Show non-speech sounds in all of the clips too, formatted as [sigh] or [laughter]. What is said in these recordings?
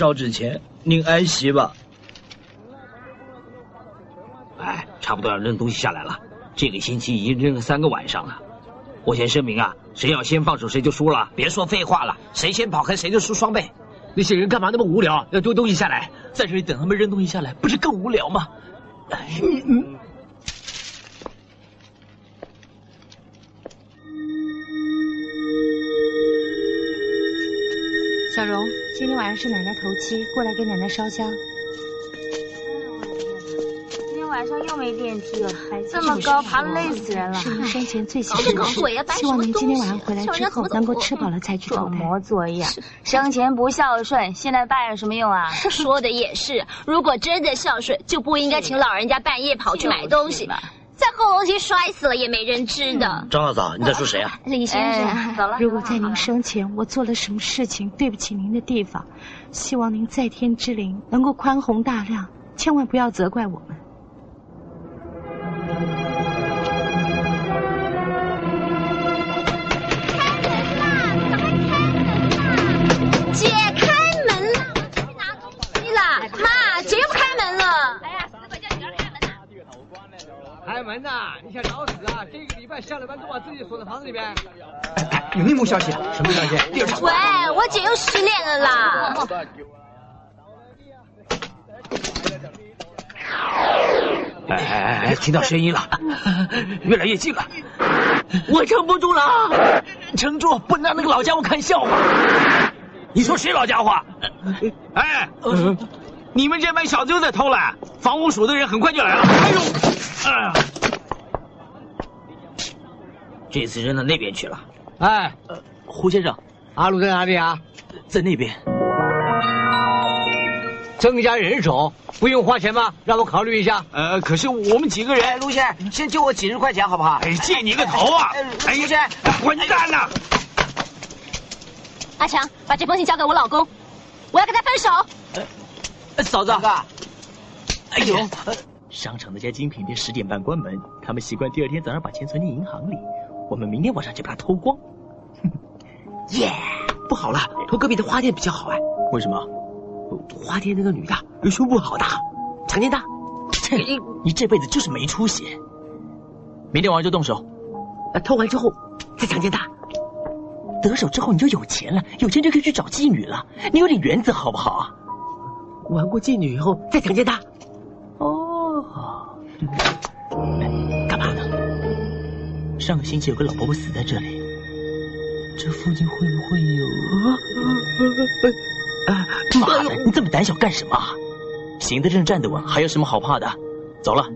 烧纸钱，您安息吧。哎，差不多要扔东西下来了。这个星期已经扔了三个晚上了。我先声明啊，谁要先放手谁就输了。别说废话了，谁先跑开谁就输双倍。那些人干嘛那么无聊，要丢东西下来？在这里等他们扔东西下来，不是更无聊吗？嗯嗯。小荣，今天晚上是奶奶头七，过来给奶奶烧香。今天晚上又没电梯了，这么高，爬累死人了。是您生前最喜欢的事，希望您今天晚上回来之后能够吃饱了再去投胎。魔作样，生前不孝顺，现在拜有什么用啊？[laughs] 说的也是，如果真的孝顺，就不应该请老人家半夜跑去买东西。在后楼梯摔死了也没人知的。张大嫂，你在说谁啊？李先生，走了。如果在您生前我做了什么事情对不起您的地方，希望您在天之灵能够宽宏大量，千万不要责怪我们。门呐！你想找死啊？这个礼拜下了班都把自己锁在房子里边。哎，有内幕消息啊！什么消息？第二场。喂，我姐又失恋了啦！哎哎哎哎，听到声音了，越来越近了。我撑不住了，撑住，不能让那个老家伙看笑话。你说谁老家伙？哎，你们这帮小子又在偷懒，房屋署的人很快就来了。哎呦，哎呀，这次扔到那边去了。哎，胡先生，阿鲁在哪里啊？在那边。增加人手不用花钱吗？让我考虑一下。呃，可是我们几个人，卢先生，先借我几十块钱好不好？哎，借你个头啊！哎，陆先生，混蛋呐！阿强，把这封信交给我老公，我要跟他分手。呃，嫂子，哎呦，商场那家精品店十点半关门，他们习惯第二天早上把钱存进银行里，我们明天晚上就把它偷光。[laughs] 耶，不好了，偷隔壁的花店比较好哎。为什么？花店那个女的胸部好大，强奸她。你你这辈子就是没出息。明天晚上就动手，呃，偷完之后再强奸她。得手之后你就有钱了，有钱就可以去找妓女了。你有点原则好不好啊？玩过妓女以后再强奸她。哦？上个星期有个老伯伯死在这里，这附近会不会有？啊！妈的，你这么胆小干什么？行得正，站得稳，还有什么好怕的？走了，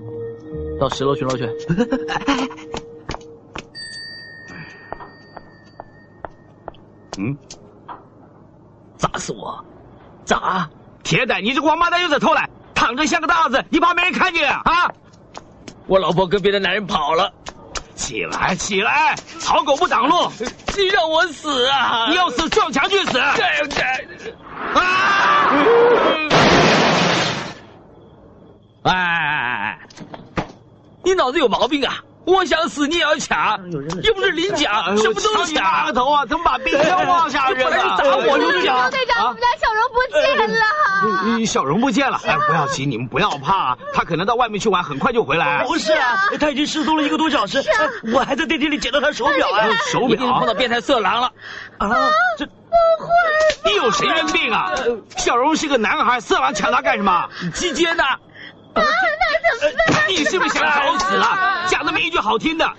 到十楼巡逻去。[laughs] 嗯，砸死我！砸！铁蛋，你这个王八蛋又在偷懒，躺着像个大子，你怕没人看见啊？我老婆跟别的男人跑了，起来，起来！草狗不挡路，你让我死啊！你要死撞墙去死！啊！哎，你脑子有毛病啊！我想死你也要抢，又不是领奖，什么都抢。大个头啊！怎么把冰箱忘下扔了？打我就抢！队长，我们家小荣不见了。小荣不见了！哎，不要急，[laughs] 你们不要怕，他可能到外面去玩，很快就回来。[laughs] 不是啊，他已经失踪了一个多小时，我还在电梯里捡到他手表啊！手表碰到变态色狼了啊！这不会？你有神经病啊！小荣是个男孩，色狼抢他干什么？鸡奸呢？啊，那怎么办？你是不是想找死了？[laughs] 讲那么一句好听的，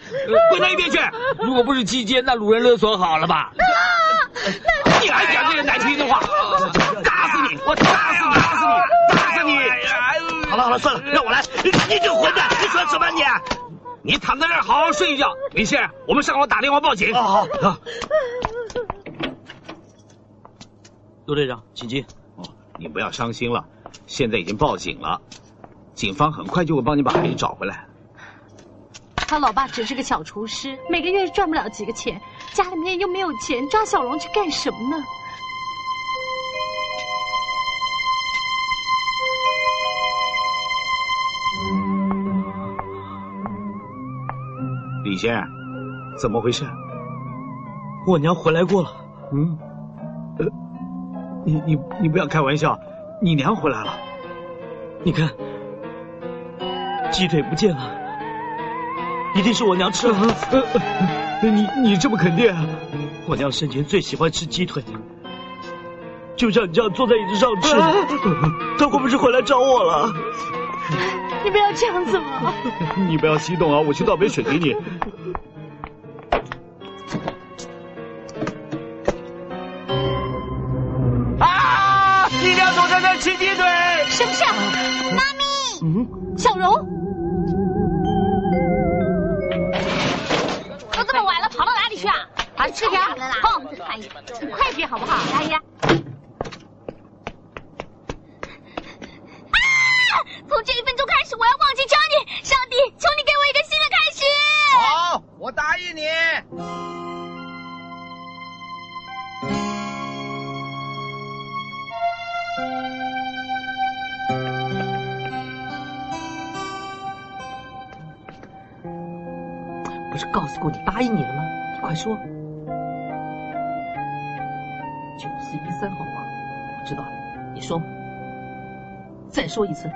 滚到一边去！如果不是鸡奸，那掳人勒索好了吧？啊！[laughs] 你还讲这些难听的话？打死你！我打死你！打死你！打死你！好了好了，算了，让我来！你这混蛋，你说什么你？你躺在这儿好好睡一觉。李现，我们上楼打电话报警。好好。陆队长，请进。哦，你不要伤心了，现在已经报警了。警方很快就会帮你把孩子找回来。他老爸只是个小厨师，每个月赚不了几个钱，家里面又没有钱，抓小龙去干什么呢？李先生，怎么回事？我娘回来过了。嗯，呃，你你你不要开玩笑，你娘回来了。你看。鸡腿不见了，一定是我娘吃了。你你这么肯定？我娘生前最喜欢吃鸡腿，就像你这样坐在椅子上吃。她会不会回来找我了？你不要这样子嘛！[laughs] 你不要激动啊，我去倒杯水给你。啊！你娘总在这吃鸡腿。是不是？妈咪。嗯，小荣。把吃条，碰，快点好不好？阿姨！啊！从这一分钟开始，我要忘记 Johnny。上帝，求你给我一个新的开始。好，我答应你。不是告诉过你答应你了吗？你快说。九四一三号码，我知道了。你说？再说一次。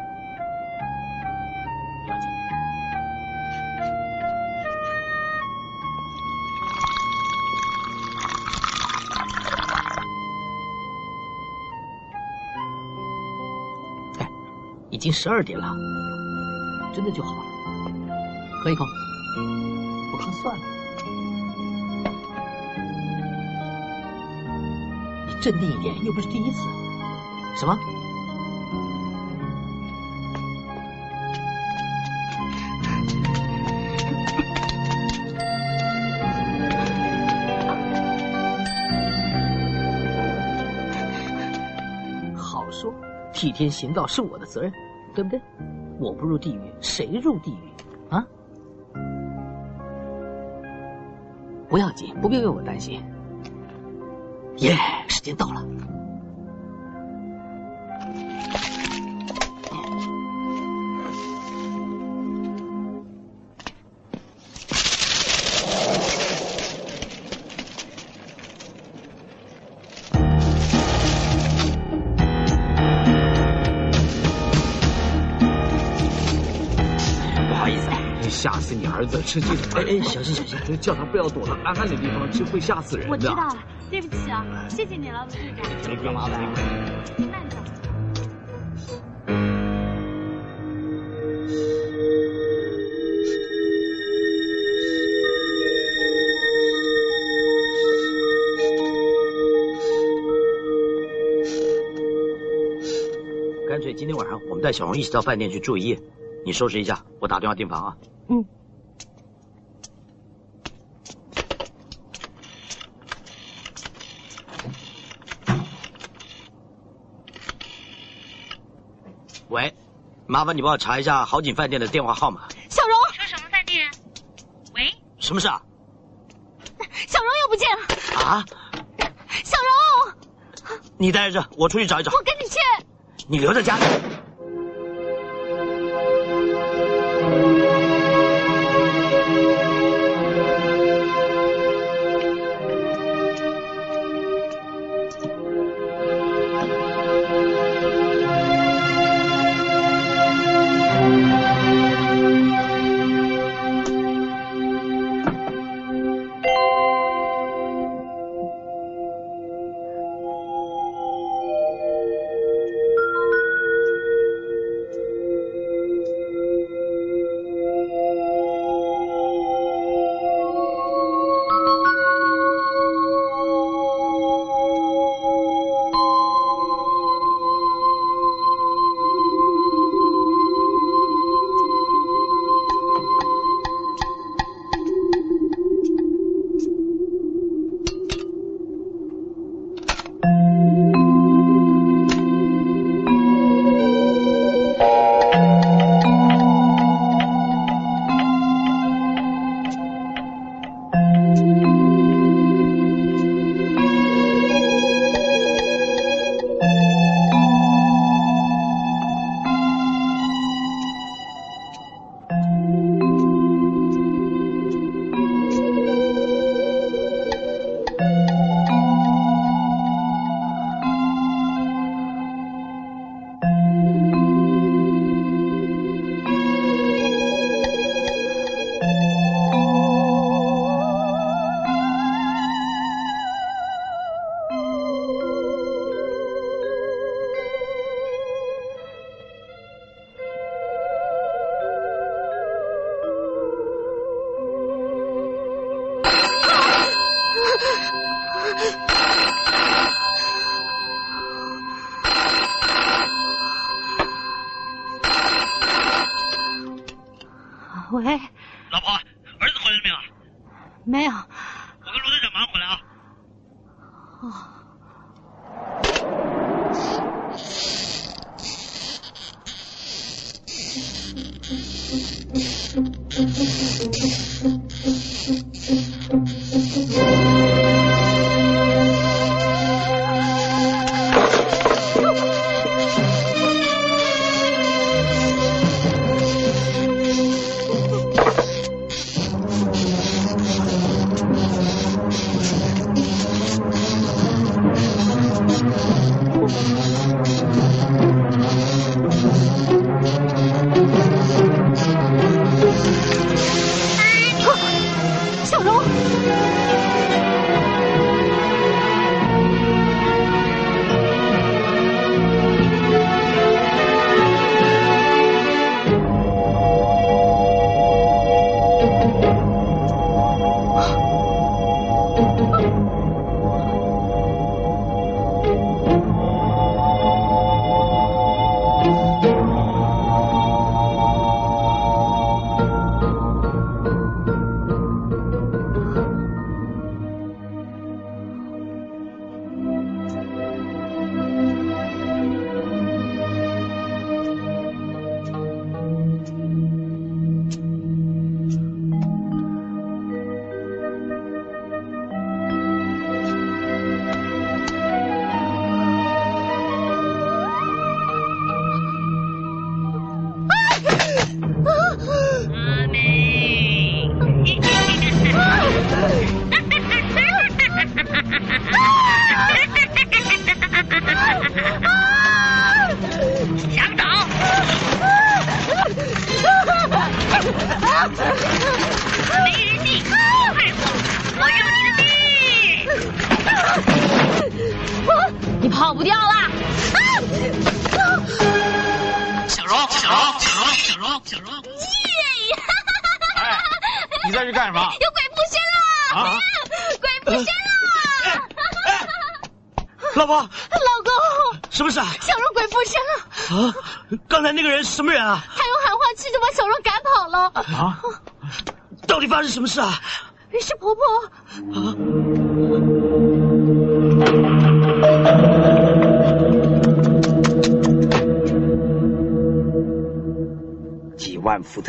哎，已经十二点了，真的就好了。喝一口。算了。你镇定一点，又不是第一次。什么？好说，替天行道是我的责任，对不对？我不入地狱，谁入地狱？不要紧，不必为我担心。耶，时间到了。吃鸡腿！哎哎，小心小心，叫他不要躲到暗暗的地方吃，会吓死人的。我知道了。对不起啊，谢谢你了，陆队长。没干嘛慢走。干脆今天晚上我们带小荣一起到饭店去住一夜，你收拾一下，我打电话订房啊。嗯。喂，麻烦你帮我查一下好景饭店的电话号码。小荣，说什么饭店？喂，什么事啊？[laughs] 小荣又不见了！啊？小荣，你待着，我出去找一找。我跟你去。你留在家里。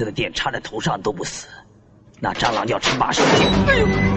这的电插在头上都不死，那蟑螂要吃马上。哎呦！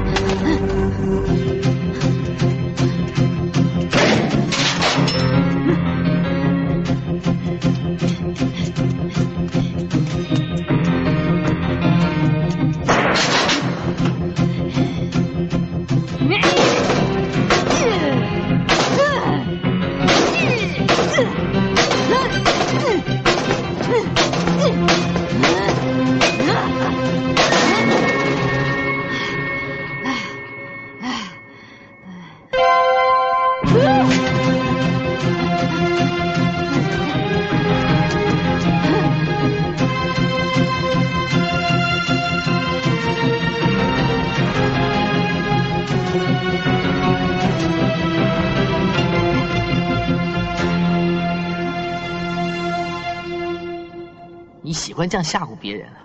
欢这样吓唬别人啊？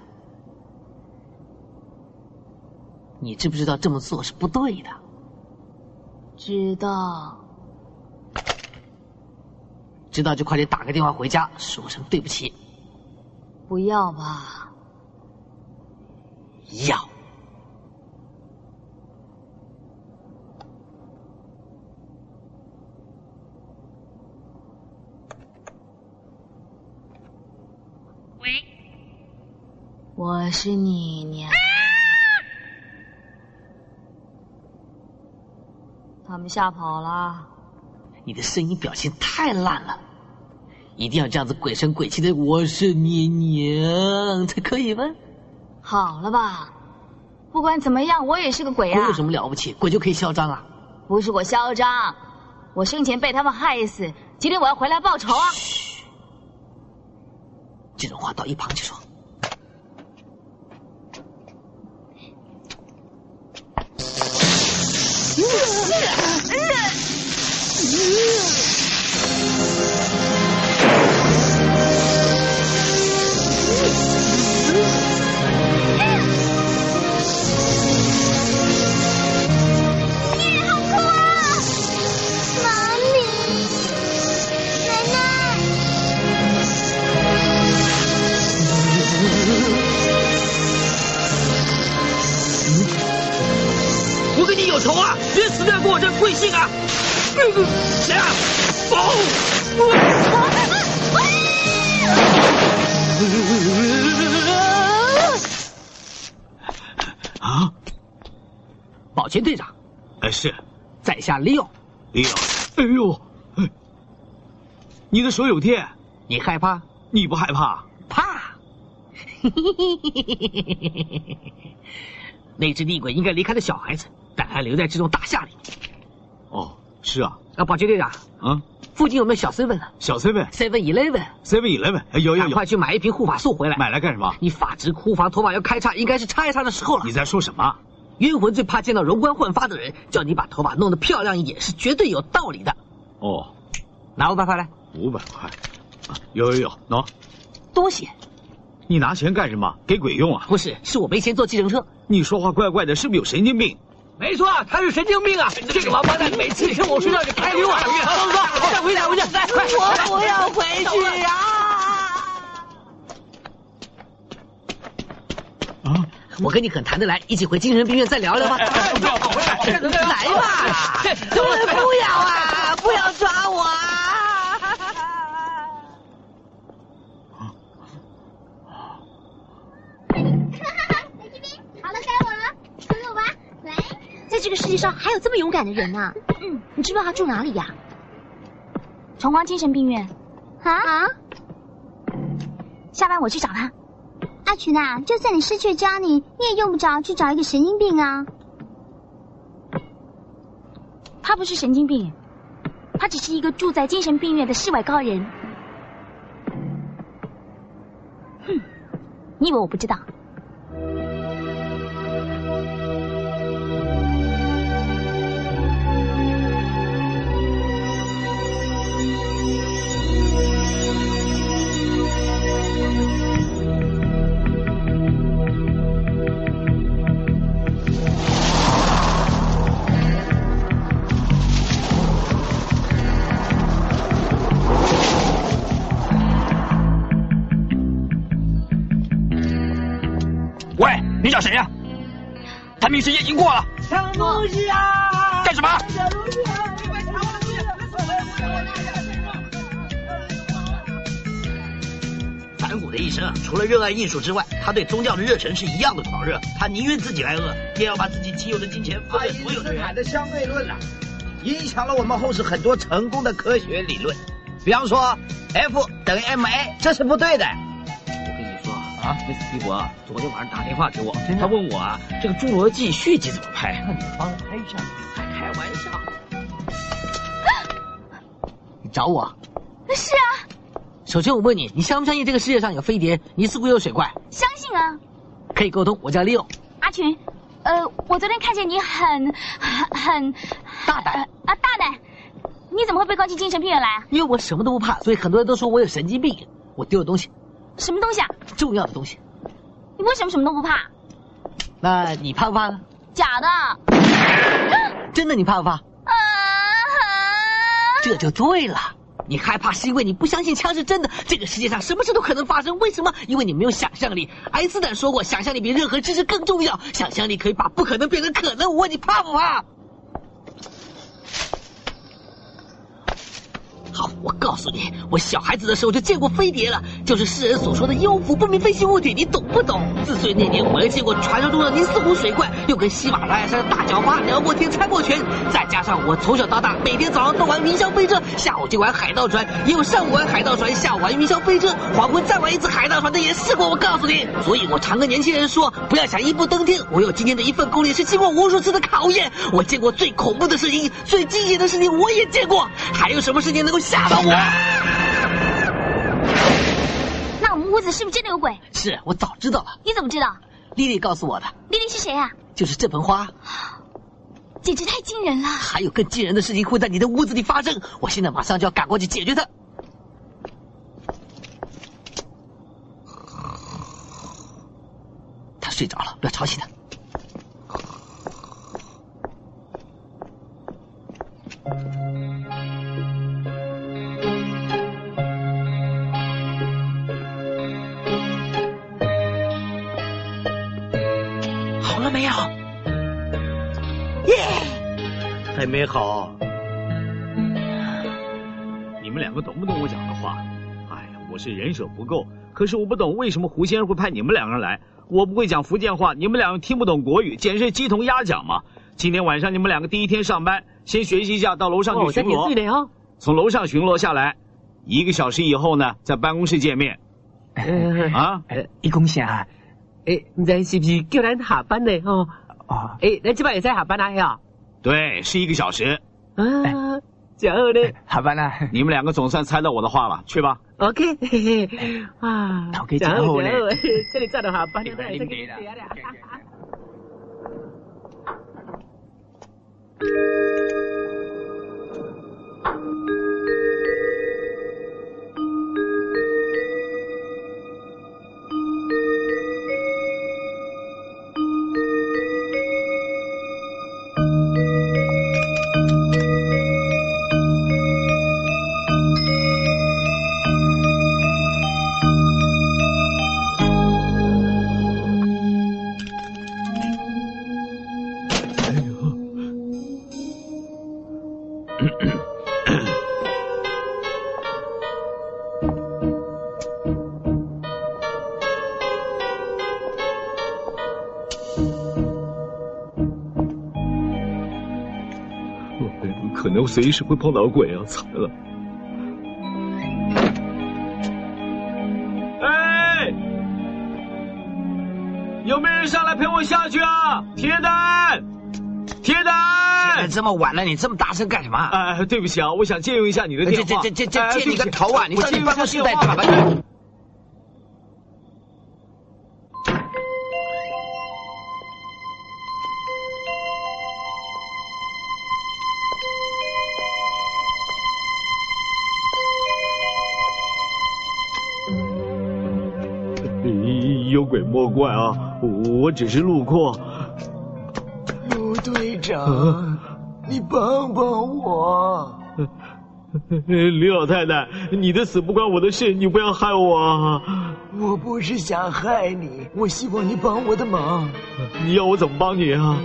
你知不知道这么做是不对的？知道。知道就快点打个电话回家，说声对不起。不要吧。要。我是你娘，他们吓跑了。你的声音表情太烂了，一定要这样子鬼声鬼气的“我是你娘”才可以吗？好了吧，不管怎么样，我也是个鬼啊。鬼有什么了不起？鬼就可以嚣张啊？不是我嚣张，我生前被他们害死，今天我要回来报仇啊！这种话到一旁去说。仇我这贵姓啊！谁啊？宝！啊！保全队长，呃是，在下利奥。利奥，哎呦，你的手有电，你害怕？你不害怕？怕。那只厉鬼应该离开了小孩子。但还留在这栋大厦里。哦，是啊。啊，保洁队长。啊，附近有没有小 seven 啊？小 seven，seven eleven，seven eleven，有有有。快去买一瓶护发素回来。买来干什么？你发质枯黄，头发要开叉，应该是插一插的时候了。你在说什么？冤魂最怕见到容光焕发的人，叫你把头发弄得漂亮一点，是绝对有道理的。哦，拿五百块来。五百块，有有有，喏。多谢。你拿钱干什么？给鬼用啊？不是，是我没钱坐计程车。你说话怪怪的，是不是有神经病？没错，他是神经病啊！这个王八蛋每次趁我睡觉就开溜啊！走走，再回去，回去，来，快！我不要回去啊！啊！我跟你很谈得来，一起回精神病院再聊聊吧。来！来吧！不要啊！不要抓我啊！在这个世界上还有这么勇敢的人呢？嗯，你知不知道他住哪里呀？崇光精神病院。啊？下班我去找他。阿群啊，就算你失去了 Johnny，你也用不着去找一个神经病啊。他不是神经病，他只是一个住在精神病院的世外高人。哼，你以为我不知道？你找谁呀？残命时间已经过了。抢东西啊！干什么？反骨的一生，除了热爱艺术之外，他对宗教的热忱是一样的狂热。他宁愿自己挨饿，也要把自己仅有的金钱分给所有的人。爱因斯坦的相对论啊，影响了我们后世很多成功的科学理论。比方说，F 等于 ma，这是不对的。啊，那斯蒂伯昨天晚上打电话给我，他问我啊，这个《侏罗纪》续集怎么拍？那你帮他拍一下，还开玩笑。[laughs] 你找我？是啊。首先我问你，你相不相信这个世界上有飞碟、尼斯湖有水怪？相信啊。可以沟通，我叫 Leo。阿群，呃，我昨天看见你很很很大胆啊，大胆。你怎么会被关进精神病院来啊？因为我什么都不怕，所以很多人都说我有神经病。我丢了东西。什么东西啊？重要的东西。你为什么什么都不怕？那你怕不怕呢？假的。真的，你怕不怕？啊！这就对了。你害怕是因为你不相信枪是真的。这个世界上什么事都可能发生，为什么？因为你没有想象力。爱因斯坦说过，想象力比任何知识更重要。想象力可以把不可能变成可能。我问你怕不怕？好，我告诉你，我小孩子的时候就见过飞碟了，就是世人所说的幽浮不明飞行物体，你懂不懂？四岁那年，我还见过传说中的尼斯湖水怪，又跟喜马拉雅山的大脚蛙聊过天、猜过拳，再加上我从小到大每天早上都玩云霄飞车，下午就玩海盗船，也有上午玩海盗船，下午玩云霄飞车，黄昏再玩一次海盗船的也试过。我告诉你，所以我常跟年轻人说，不要想一步登天。我有今天的一份功力，是经过无数次的考验。我见过最恐怖的事情，最惊险的事情，我也见过。还有什么事情能够？吓到我！那我们屋子是不是真的有鬼？是我早知道了。你怎么知道？丽丽告诉我的。丽丽是谁啊？就是这盆花。简直太惊人了！还有更惊人的事情会在你的屋子里发生，我现在马上就要赶过去解决它。他睡着了，不要吵醒他。好了没有？耶！还没好。你们两个懂不懂我讲的话？哎呀，我是人手不够，可是我不懂为什么胡先生会派你们两个人来。我不会讲福建话，你们两个听不懂国语，简直是鸡同鸭讲嘛！今天晚上你们两个第一天上班，先学习一下，到楼上去巡逻。哦、从楼上巡逻下来，一个小时以后呢，在办公室见面。啊，一公先啊，诶，你知是不是叫咱下班呢？哦哦，诶，咱今晚也在下班啊？呀，对，是一个小时。啊，然后呢？下班啦。你们两个总算猜到我的话了，去吧。OK，嘿嘿啊，真好咧，[laughs] 这里早到下班，能随时会碰到鬼啊！惨了！哎，有没有人上来陪我下去啊？铁蛋，铁蛋！现在这么晚了，你这么大声干什么？哎，对不起啊，我想借用一下你的电话。这这这这借你个头啊！你我上你办公室再打吧。我只是路过。陆队长，你帮帮我！[laughs] 李老太太，你的死不关我的事，你不要害我。我不是想害你，我希望你帮我的忙。你要我怎么帮你啊？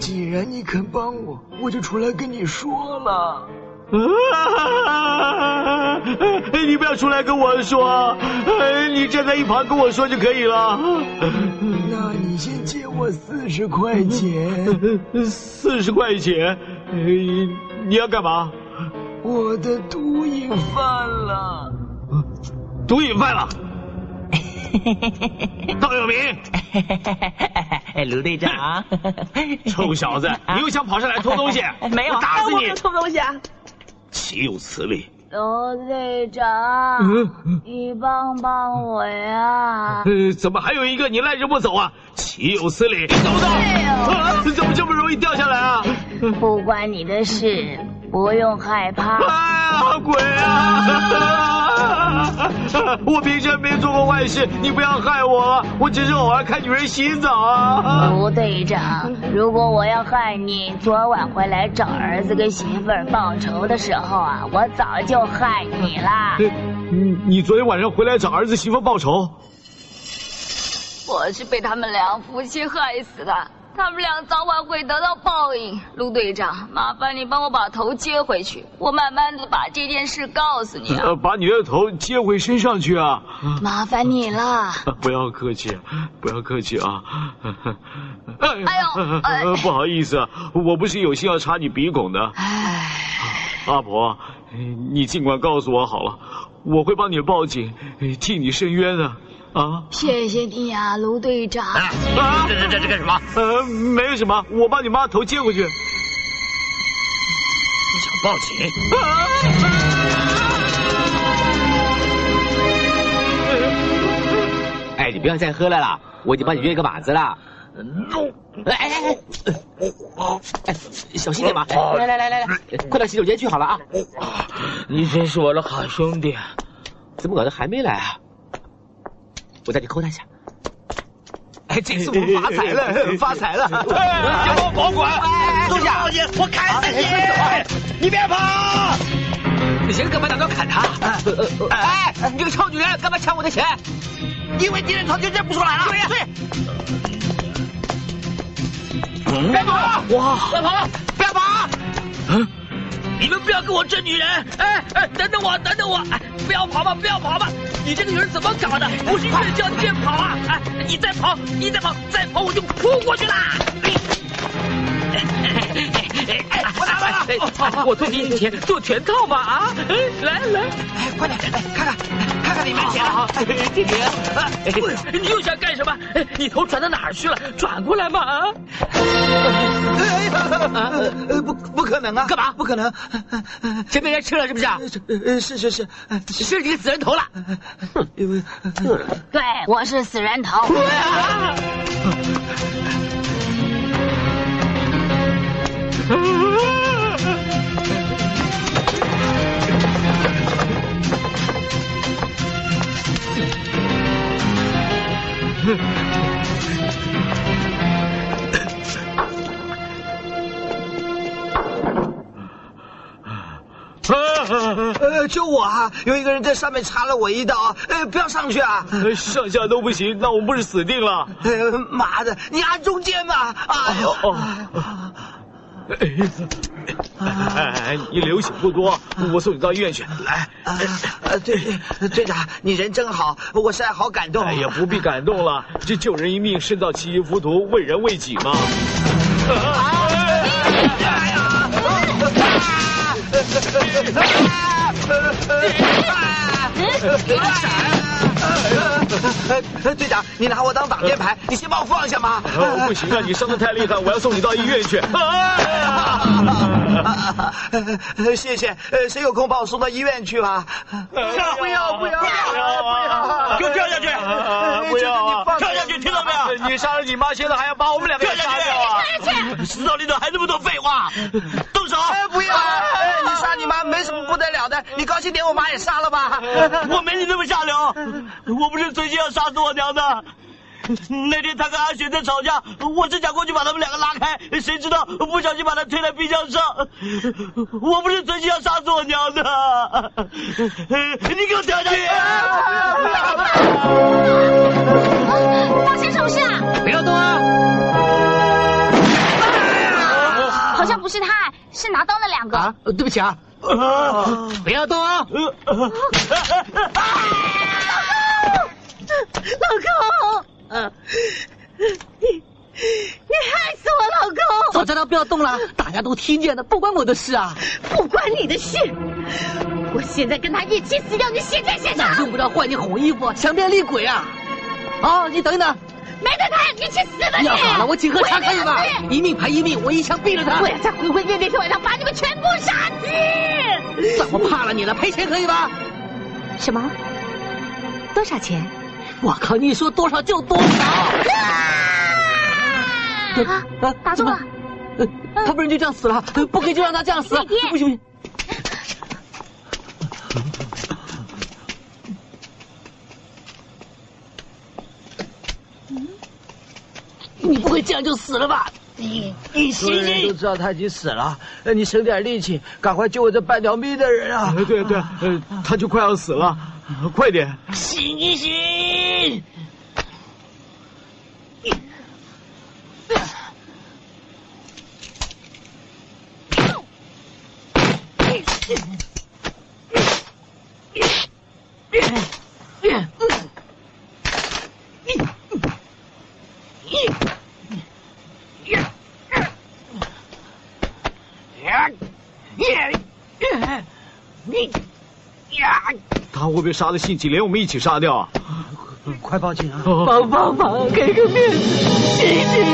既然你肯帮我，我就出来跟你说了。啊！你不要出来跟我说，你站在一旁跟我说就可以了。那你先借我四十块钱。四十块钱？你要干嘛？我的毒瘾犯了。毒瘾犯了？[laughs] 道有明。卢队长，臭小子，[laughs] 你又想跑上来偷东西？没有，我打死你！[laughs] 偷东西啊！岂有此理！刘队长，你帮帮我呀！呃，怎么还有一个你赖着不走啊？岂有此理！走不走？啊，怎么这么容易掉下来啊？不关你的事，不用害怕。哎呀，鬼啊！[laughs] 我平时没做过坏事，你不要害我，我只是偶尔看女人洗澡啊。吴队长，如果我要害你，昨晚回来找儿子跟媳妇儿报仇的时候啊，我早就害你啦。你你昨天晚上回来找儿子媳妇报仇？我是被他们两夫妻害死的，他们俩早晚会得到报应。陆队长，麻烦你帮我把头接回去，我慢慢的把这件事告诉你啊。把你的头接回身上去啊！[laughs] 麻烦你了。[laughs] 不要客气，不要客气啊！[laughs] 哎呦，哎，不好意思，我不是有心要插你鼻孔的。哎，阿婆，你尽管告诉我好了，我会帮你报警，替你伸冤的。啊！谢谢你呀，卢队长。啊！这这这这干什么？呃，没有什么，我把你妈头接回去。你想报警？哎，你不要再喝了啦，我已经帮你约个靶子了。哎哎哎！哎，小心点嘛！来来来来来，快到洗手间去好了啊！你真是我的好兄弟。怎么搞的还没来啊？我再去抠他一下，哎，这次我们发财了，[laughs] 发财了！别帮我保管，坐下，我砍死你！你别跑！你先干嘛拿刀砍他？哎，你这个臭女人，干嘛抢我的钱？因为敌人早就认不出来了。对呀，对。别跑！哇！别跑！不要跑！嗯，你们不要跟我争女人！哎哎，等等我，等等我！哎，不要跑吧，不要跑吧！你这个女人怎么搞的？不是越叫你越跑啊！哎，你再跑，你再跑，再跑我就扑过去啦！哎，我拿来了！我多给你钱做全套吧啊！来来，哎，快点，来看看，看看里面钱。好，姐姐，你又想干什么？你头转到哪儿去了？转过来嘛啊！呃，不，不可能啊！干嘛？不可能！钱被人吃了是不是？呃，是是是，是你死人头了。对，我是死人头。呃，救我啊！有一个人在上面插了我一刀，呃，不要上去啊！上下都不行，那我们不是死定了？呃，妈的，你按中间吧！哎呦！哎，你流血不多，我送你到医院去。来，呃，队队长，你人真好，我实在好感动。哎呀，不必感动了，这救人一命胜造七级浮屠，为人为己嘛。哎呀！队长，你拿我当挡箭牌，你先把我放下嘛。不行啊，你伤得太厉害，我要送你到医院去。谢谢，谁有空把我送到医院去吧？不要不要不要不要！给我跳下去！不要跳下去，听到没有？你杀了你妈，现在还要把我们两个人杀掉啊？死到临头还那么多废话，动手！哎不要！你杀你妈没什么不得了的，你高兴点，我妈也杀了吧。[laughs] 我没你那么下流，我不是存心要杀死我娘的。那天他跟阿雪在吵架，我正想过去把他们两个拉开，谁知道不小心把他推在冰箱上。我不是存心要杀死我娘的，[laughs] 你给我跳下去！发生什么事啊？不要动啊！不是他，是拿刀那两个。啊，对不起啊，不要动啊！老公，老公，你你害死我老公！早叫他不要动了，大家都听见了，不关我的事啊！不关你的事，我现在跟他一起死，要你现在现场！用不着换你红衣服，强变厉鬼啊！好，你等一等，没得谈，你去死吧你！要好了，我请喝茶可以吧？一命赔一命，我一枪毙了他！我要在回魂夜那天晚上把你们全部杀死！算我怕了你了，赔钱可以吧？什么？多少钱？我靠！你说多少就多少。啊！打住了！他不然就这样死了，不可以就让他这样死！不行不行！[laughs] 你不会这样就死了吧？你你所有人都知道他已经死了，你省点力气，赶快救我这半条命的人啊！对对，呃，他就快要死了，快点！醒一醒！会不会杀的兴起，连我们一起杀掉啊？快报警啊！帮帮忙，给个面子，醒醒！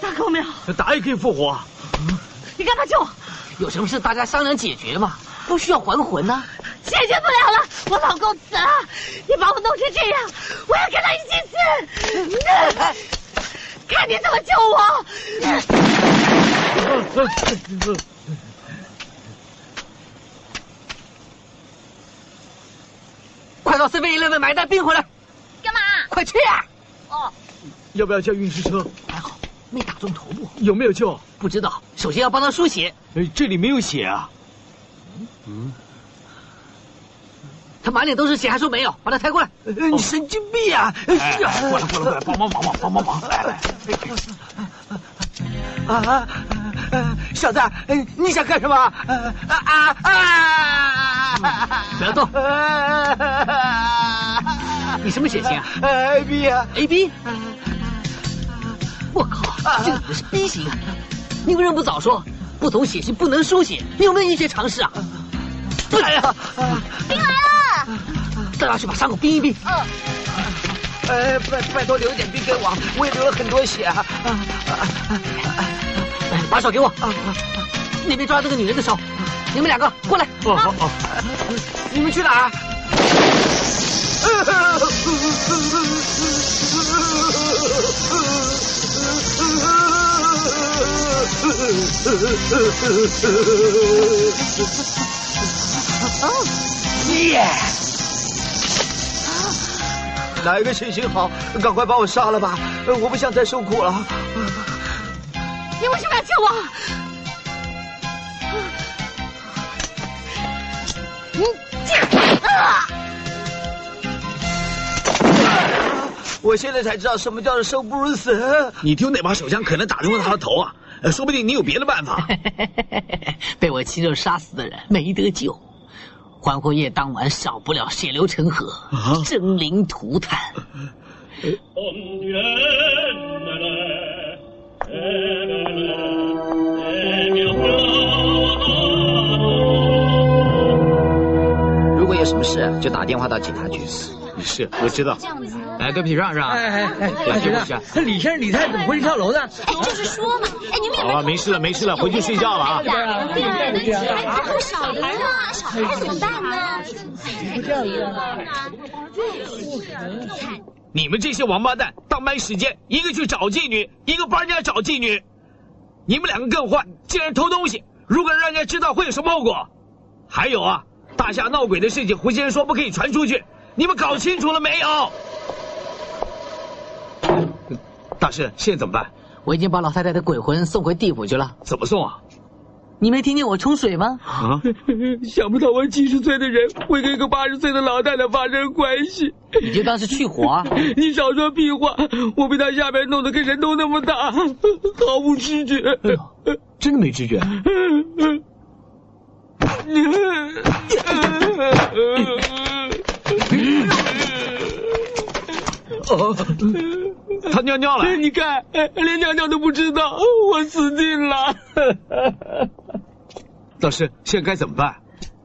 打够没有？打也可以复活。你干嘛救我？有什么事大家商量解决嘛，不需要还魂呐、解决不了了，我老公死了，你把我弄成这样，我要跟他一起死！看你怎么救我！快到 Seven Eleven 买袋冰回来！干嘛？快去啊！哦，要不要叫运尸车？还好没打中头部，有没有救？不知道。首先要帮他输血。哎，这里没有血啊。嗯，他满脸都是血，还说没有，把他抬过来。你神经病啊！哎，过来过来过来，帮帮忙嘛，帮帮忙！来来。啊，小子，你想干什么？啊啊啊！不要动！你什么血型啊？A B 啊，A B。我靠，这个也是 B 型啊！你为什么不早说？不同血型不能输血，你有没有医学常识啊？哎呀，兵来了！带他去把伤口冰一冰。嗯。哎，拜拜托留一点冰给我，我也流了很多血啊！把手给我。那边抓这个女人的手，你们两个过来。哦好好。你们去哪儿？[laughs] 耶！哪一个行行好？赶快把我杀了吧！我不想再受苦了。你为什么要救我？你这啊！我现在才知道什么叫做生不如死。你丢那把手枪可能打中了他的头啊！说不定你有别的办法。[laughs] 被我亲手杀死的人没得救。还魂夜当晚，少不了血流成河，啊、生灵涂炭。[laughs] 如果有什么事，就打电话到警察局。是，我知道。哎，对不起，让让。哎哎哎，对不起，那李先生、李太怎么会去跳楼呢？哎，就是说嘛，哎，你们有好了，没事了，没事了，回去睡觉了啊。对啊，对啊，哎，还有小孩呢，小孩怎么办呢？不这样子。你们这些王八蛋，当班时间，一个去找妓女，一个帮人家找妓女。你们两个更坏，竟然偷东西！如果让人家知道会有什么后果？还有啊，大夏闹鬼的事情，胡先生说不可以传出去，你们搞清楚了没有？大师，现在怎么办？我已经把老太太的鬼魂送回地府去了。怎么送啊？你没听见我冲水吗？啊！[laughs] 想不到我七十岁的人会跟一个八十岁的老太太发生关系。你就当是去火啊！[laughs] 你少说屁话！我被他下边弄得跟人头那么大，毫无知觉。哎真的没知觉？[laughs] 哦，[laughs] 他尿尿了。你看，连尿尿都不知道，我死定了。[laughs] 老师，现在该怎么办？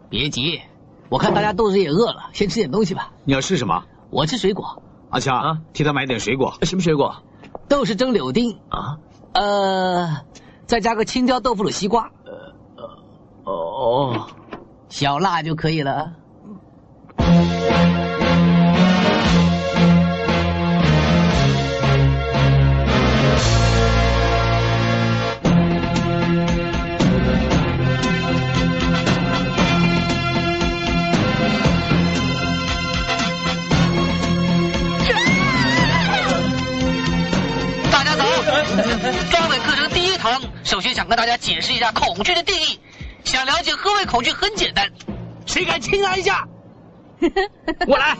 别急，我看大家肚子也饿了，先吃点东西吧。你要吃什么？我吃水果。阿强啊，替他买点水果。什么水果？豆是蒸柳丁啊，呃，再加个青椒豆腐乳西瓜。呃，哦，小辣就可以了。首先想跟大家解释一下恐惧的定义。想了解何为恐惧很简单，谁敢亲他一下？[laughs] 我来。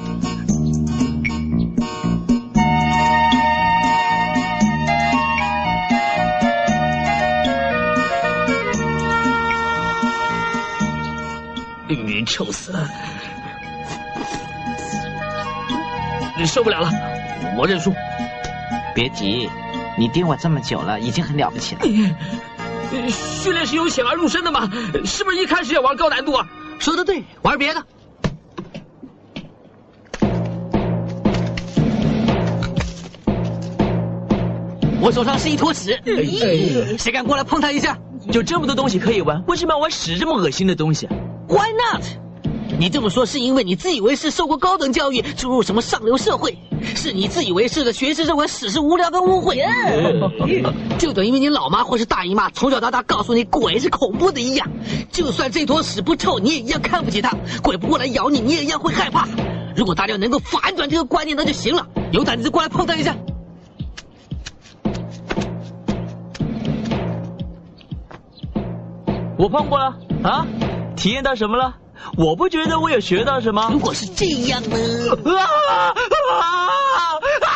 病人臭死了，受不了了，我认输。别急，你盯我这么久了，已经很了不起了。训练是由险而入深的嘛，是不是一开始要玩高难度啊？说的对，玩别的。我手上是一坨屎，谁敢过来碰它一下？有这么多东西可以玩，为什么要玩屎这么恶心的东西？Why not？你这么说是因为你自以为是，受过高等教育，出入什么上流社会？是你自以为是的学识认为屎是无聊跟污秽，[laughs] 就等于你老妈或是大姨妈从小到大告诉你鬼是恐怖的一样。就算这坨屎不臭，你也一样看不起它；鬼不过来咬你，你也一样会害怕。如果大家能够反转这个观念，那就行了。有胆子就过来碰它一下。我碰过了啊，体验到什么了？我不觉得我有学到什么。如果是这样呢？啊啊啊！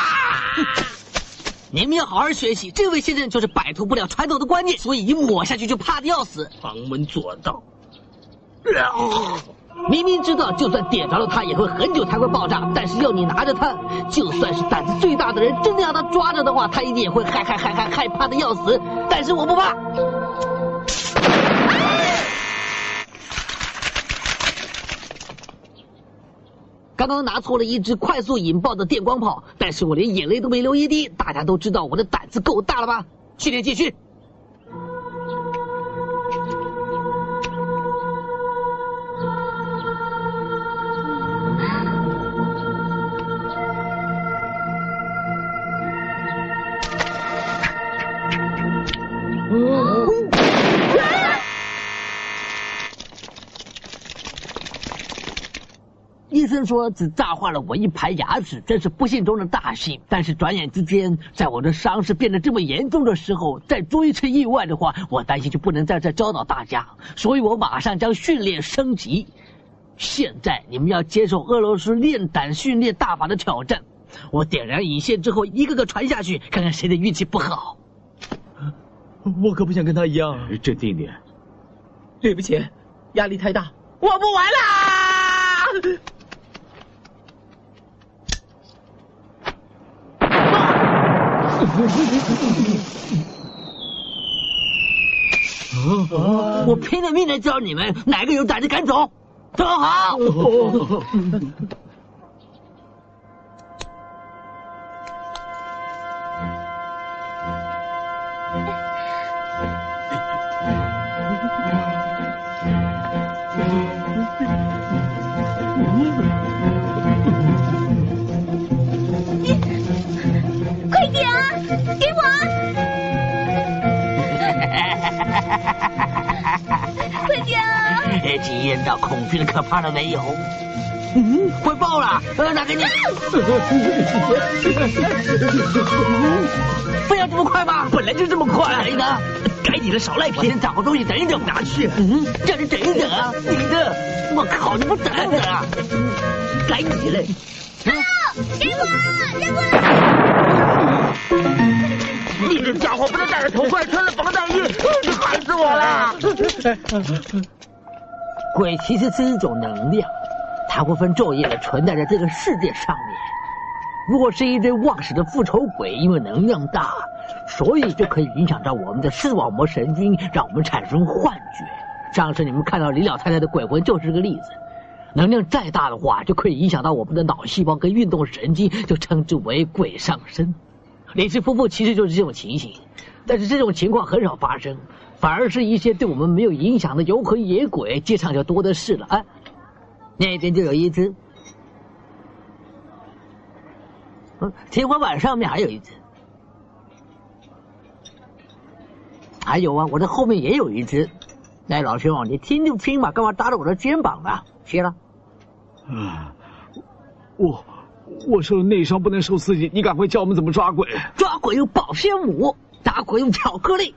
你们要好好学习。这位先生就是摆脱不了传统的观念，所以一抹下去就怕的要死。旁门左道。明明知道就算点着了它也会很久才会爆炸，但是要你拿着它，就算是胆子最大的人，真的要他抓着的话，他一定也会害害害害害怕的要死。但是我不怕。刚刚拿错了一支快速引爆的电光炮，但是我连眼泪都没流一滴。大家都知道我的胆子够大了吧？训练继续。说只炸坏了我一排牙齿，真是不幸中的大幸。但是转眼之间，在我的伤势变得这么严重的时候，再出一次意外的话，我担心就不能在这教导大家，所以我马上将训练升级。现在你们要接受俄罗斯练胆训练大法的挑战。我点燃引线之后，一个个传下去，看看谁的运气不好。[laughs] 我可不想跟他一样。镇定点。对不起，压力太大，我不玩啦。我拼了命的教你们，哪个有胆子敢走？走好。经验到恐惧的可怕了没有？嗯，快爆了！呃，拿给你。[laughs] 非要这么快吗？本来就这么快。谁呢？该你的少赖皮。先找个东西等一等，拿去。嗯，叫你等一等啊！你的，我靠，你不等等啊？该你了。给我，给我！你这家伙不能戴着头盔，穿着防弹衣，害死我了！鬼其实是一种能量。它会分昼夜的存在在这个世界上面。若是一堆忘死的复仇鬼，因为能量大，所以就可以影响到我们的视网膜神经，让我们产生幻觉。上次你们看到李老太太的鬼魂就是个例子。能量再大的话，就可以影响到我们的脑细胞跟运动神经，就称之为鬼上身。李氏夫妇其实就是这种情形，但是这种情况很少发生，反而是一些对我们没有影响的游魂野鬼，街上就多的是了。哎。那边就有一只，嗯，天花板上面还有一只，还有啊，我的后面也有一只。那老兄，你听就听嘛，干嘛搭着我的肩膀呢？切了。啊，我我受了内伤，不能受刺激，你赶快教我们怎么抓鬼。抓鬼用保鲜膜，打鬼用巧克力。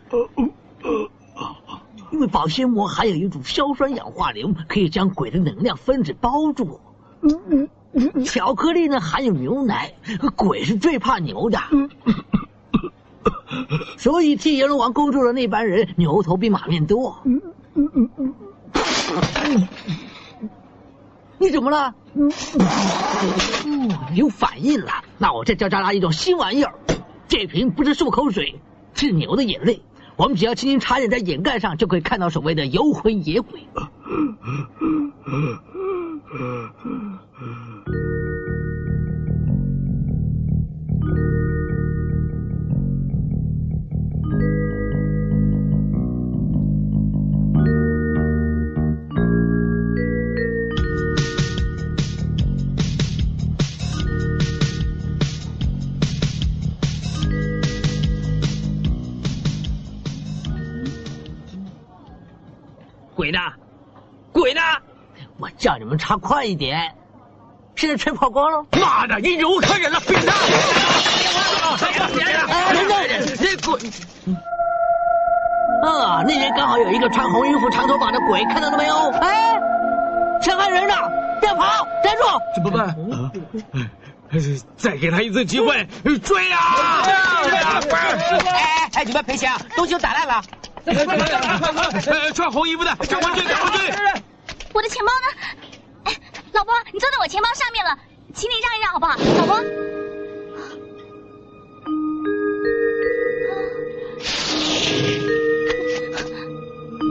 因为保鲜膜含有一种硝酸氧化硫，可以将鬼的能量分子包住。巧克力呢含有牛奶，鬼是最怕牛的，所以替阎罗王工作的那班人牛头比马面多。你怎么了？有反应了？那我再教大家一种新玩意儿，这瓶不是漱口水，是牛的眼泪。我们只要轻轻插点在眼盖上，就可以看到所谓的游魂野鬼。鬼呢？鬼呢？我叫你们插快一点！现在全跑光了！妈的，你忍无可忍了，扁担！人呢？这鬼！啊，那边刚好有一个穿红衣服、长头发的鬼，看到了没有？哎，想害人呢！不要跑，站住！怎么办？[laughs] 再给他一次机会，追呀！哎哎，你们赔钱啊！东西都打烂了。[laughs] 穿红衣服的，赶快追，赶快追！我的钱包呢？哎，老婆，你坐在我钱包上面了，请你让一让好不好？老婆，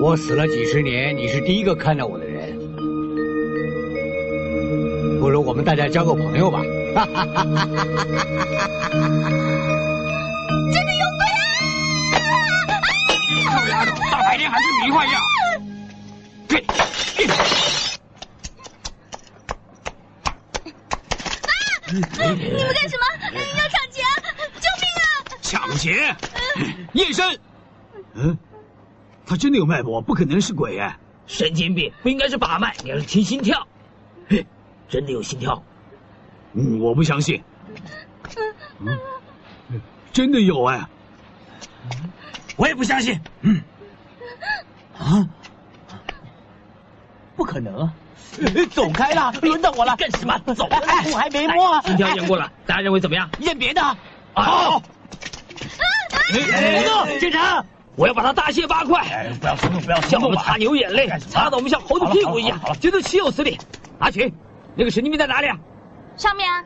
我死了几十年，你是第一个看到我的人，不如我们大家交个朋友吧。哈哈哈哈哈！大白天还是迷幻药？给！你们干什么？要抢劫！救命啊！抢劫！夜深。嗯，他真的有脉搏，不可能是鬼哎！神经病，不应该是把脉，应该是听心跳。嘿真的有心跳？嗯，我不相信。嗯，真的有哎。我也不相信。嗯。啊！不可能啊！走开了，轮到我了。干什么？走！我还没摸。心跳验过了，大家认为怎么样？验别的。好。别动！警察，我要把他大卸八块。不要冲动，不要叫我们擦牛眼泪，擦的我们像猴子屁股一样，觉得岂有此理！阿群，那个神经病在哪里啊？上面啊。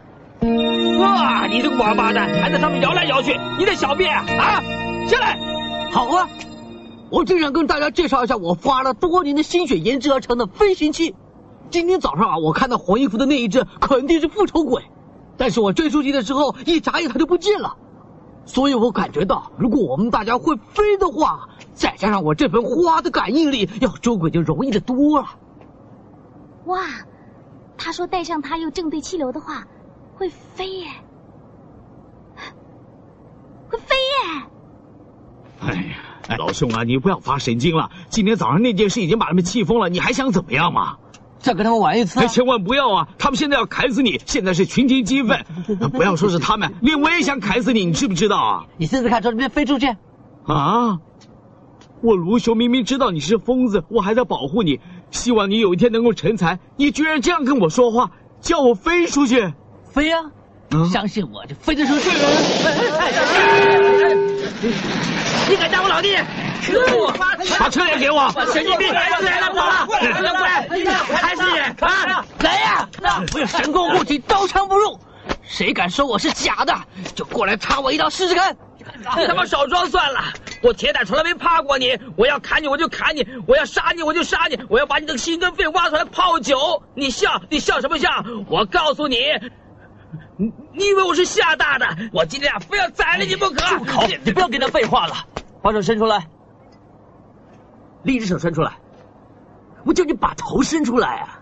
哇！你这个王八蛋，还在上面摇来摇去，你在小便啊？啊！下来。好啊。我正想跟大家介绍一下我花了多年的心血研制而成的飞行器。今天早上啊，我看到黄衣服的那一只肯定是复仇鬼，但是我追出去的时候，一眨眼它就不见了。所以我感觉到，如果我们大家会飞的话，再加上我这盆花的感应力，要捉鬼就容易的多了。哇，他说带上它又正对气流的话，会飞耶，[laughs] 会飞耶。哎呀。老兄啊，你不要发神经了。今天早上那件事已经把他们气疯了，你还想怎么样嘛？再跟他们玩一次？哎，千万不要啊！他们现在要砍死你，现在是群情激愤。[laughs] 不要说是他们，连我也想砍死你，你知不知道啊？你试试看，从这边飞出去。啊！我卢雄明明知道你是疯子，我还在保护你，希望你有一天能够成才。你居然这样跟我说话，叫我飞出去？飞啊！相信我，就飞得出去。你敢打我老弟？可恶！把车也给我！神经病！来了，跑了！快还是你啊！来呀！我有神功护体，刀枪不入。谁敢说我是假的，就过来插我一刀试试看。你他妈少装算了！我铁胆从来没怕过你，我要砍你我就砍你，我要杀你我就杀你，我要把你的心跟肺挖出来泡酒。你笑，你笑什么笑？我告诉你，你你以为我是吓大的？我今天啊，非要宰了你不可！住口！你不要跟他废话了，把手伸出来，另一只手伸出来，我叫你把头伸出来啊！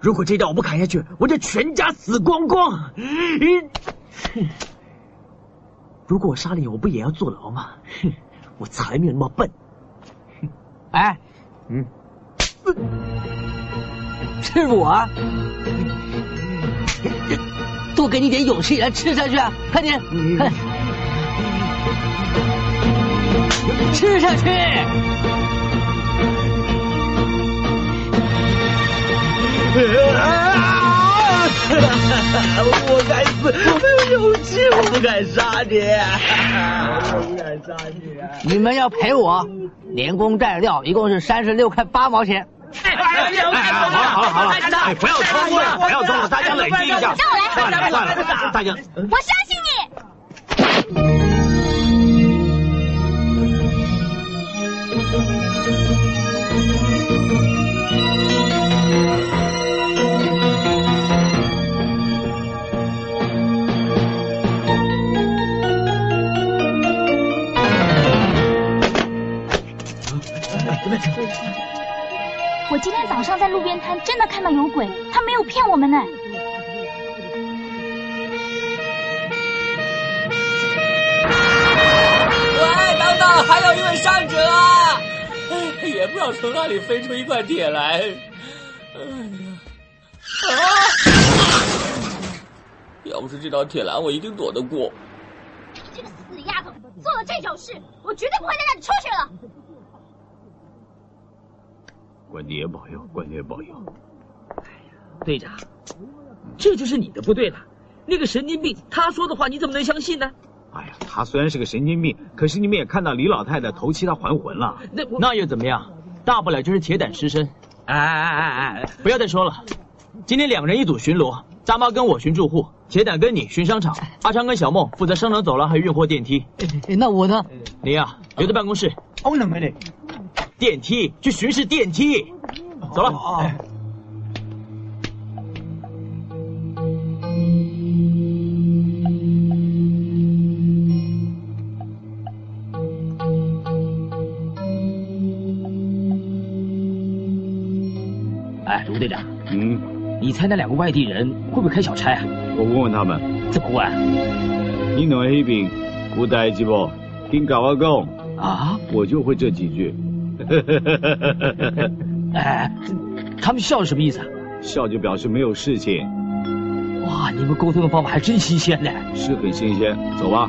如果这刀我不砍下去，我就全家死光光。如果我杀了你，我不也要坐牢吗？哼，[laughs] 我才没有那么笨。哎，嗯，是我，多给你点勇气，来吃下去啊！快点，快，吃下去。[laughs] [laughs] 我该死！我没有勇气，我不敢杀你，[laughs] 我不敢杀你。你们要赔我，连工带料，一共是三十六块八毛钱。哎，好了好了好了，哎，不要冲了，不要冲了，大家冷静一下。让我来，算了算了，大家，我相信的看到有鬼，他没有骗我们呢。喂，等等，还有一位伤者啊！[laughs] 也不知道从哪里飞出一块铁来。哎呀，啊！要不是这道铁栏，我一定躲得过。这个死丫头，做了这种事，我绝对不会再让你出去了。关爹保佑，关爹保佑。队长，这就是你的不对了。那个神经病，他说的话你怎么能相信呢？哎呀，他虽然是个神经病，可是你们也看到李老太太头七他还魂了。那那又怎么样？大不了就是铁胆失身。哎哎哎哎哎，不要再说了。今天两个人一组巡逻，大妈跟我巡住户，铁胆跟你巡商场，阿昌跟小梦负责商场走廊还有运货电梯。那我呢？你呀，留在办公室。哦，那没得。电梯去巡视电梯，走了。哎，卢队长，嗯，你猜那两个外地人会不会开小差啊？我问问他们。怎么问？你两个那边有代志不？跟跟我讲啊，我就会这几句。[laughs] 哎，他们笑是什么意思啊？笑就表示没有事情。哇，你们沟通的方法还真新鲜呢。是很新鲜，走吧。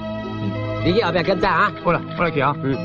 你要不要跟站啊？过来，过来给啊。嗯。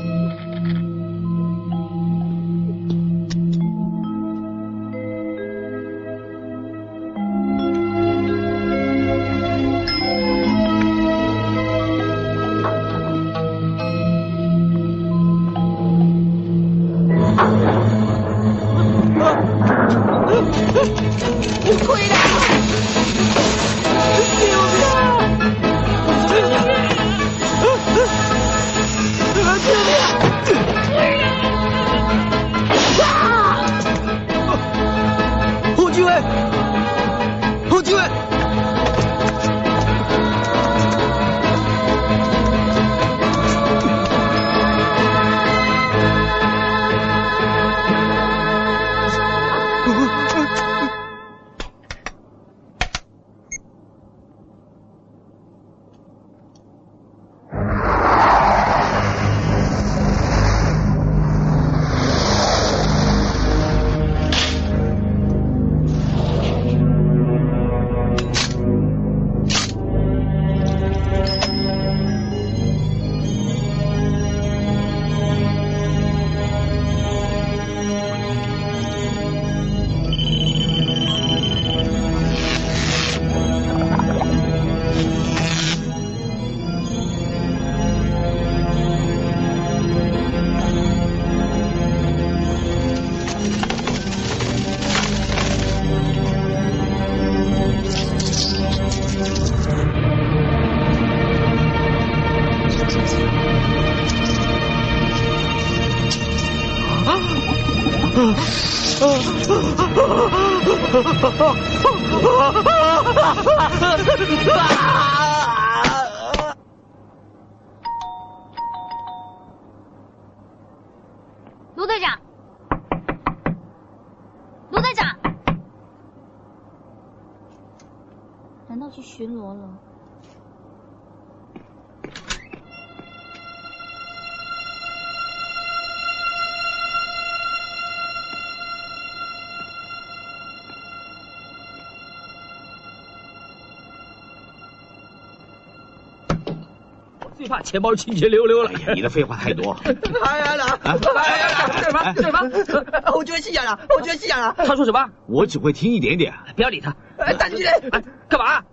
最怕钱包清洁溜溜了。哎呀你的废话太多。哎呀啦！哎呀什么？这什么？我觉得戏眼了，我觉得戏眼了。他说什么？我只会听一点点。不要理他。哎，站起来！哎，干嘛？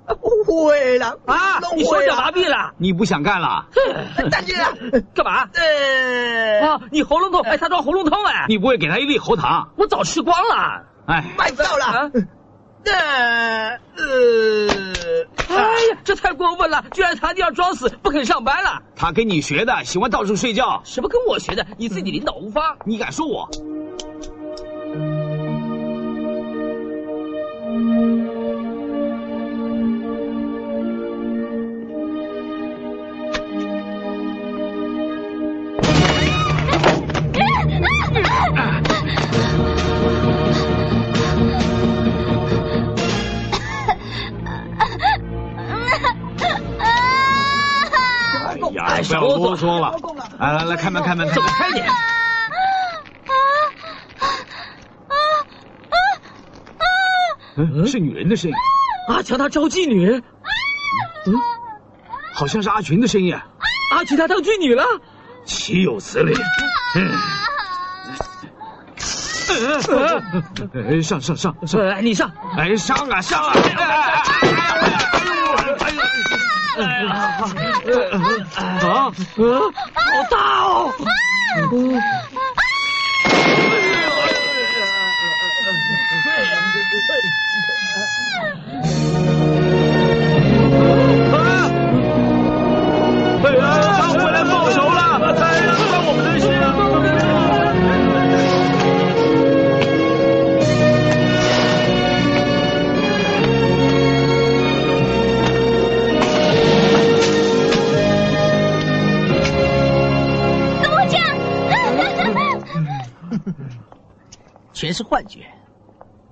会了啊！你手脚麻痹了？你不想干了？站起来！[laughs] 干嘛？呃，啊，你喉咙痛？哎，他装喉咙痛哎。你不会给他一粒喉糖？我早吃光了。哎，卖不到了。呃呃，哎呀，这太过分了！居然堂弟要装死，不肯上班了。他跟你学的，喜欢到处睡觉。什么跟我学的？你自己领导无方，你敢说我？了！来来来，开门开门，走开点！嗯，是女人的声音。阿强他招妓女。嗯，好像是阿群的声音。阿群他当妓女了？岂有此理！嗯，上上上上！你上！哎，上啊上啊！哎呀！啊！好大哦！啊啊啊啊啊全是幻觉，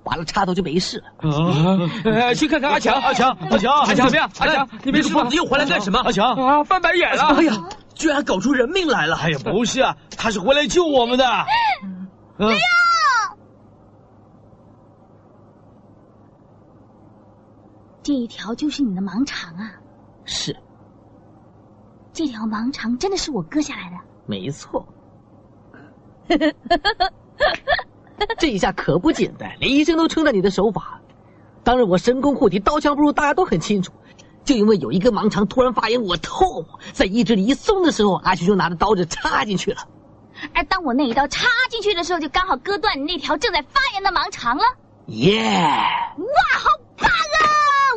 拔了插头就没事了。啊！去看看阿强，阿强，阿强，阿强怎么样？阿强，你没事吧？你又回来干什么？阿强啊，翻白眼了！哎呀，居然搞出人命来了！哎呀，不是啊，他是回来救我们的。不要！这一条就是你的盲肠啊！是，这条盲肠真的是我割下来的。没错。[laughs] [laughs] 这一下可不简单，连医生都称赞你的手法。当日，我神功护体，刀枪不入，大家都很清楚。就因为有一根盲肠突然发炎，我痛，在意志力一松的时候，阿旭就拿着刀子插进去了。而当我那一刀插进去的时候，就刚好割断你那条正在发炎的盲肠了。耶！哇，好棒啊！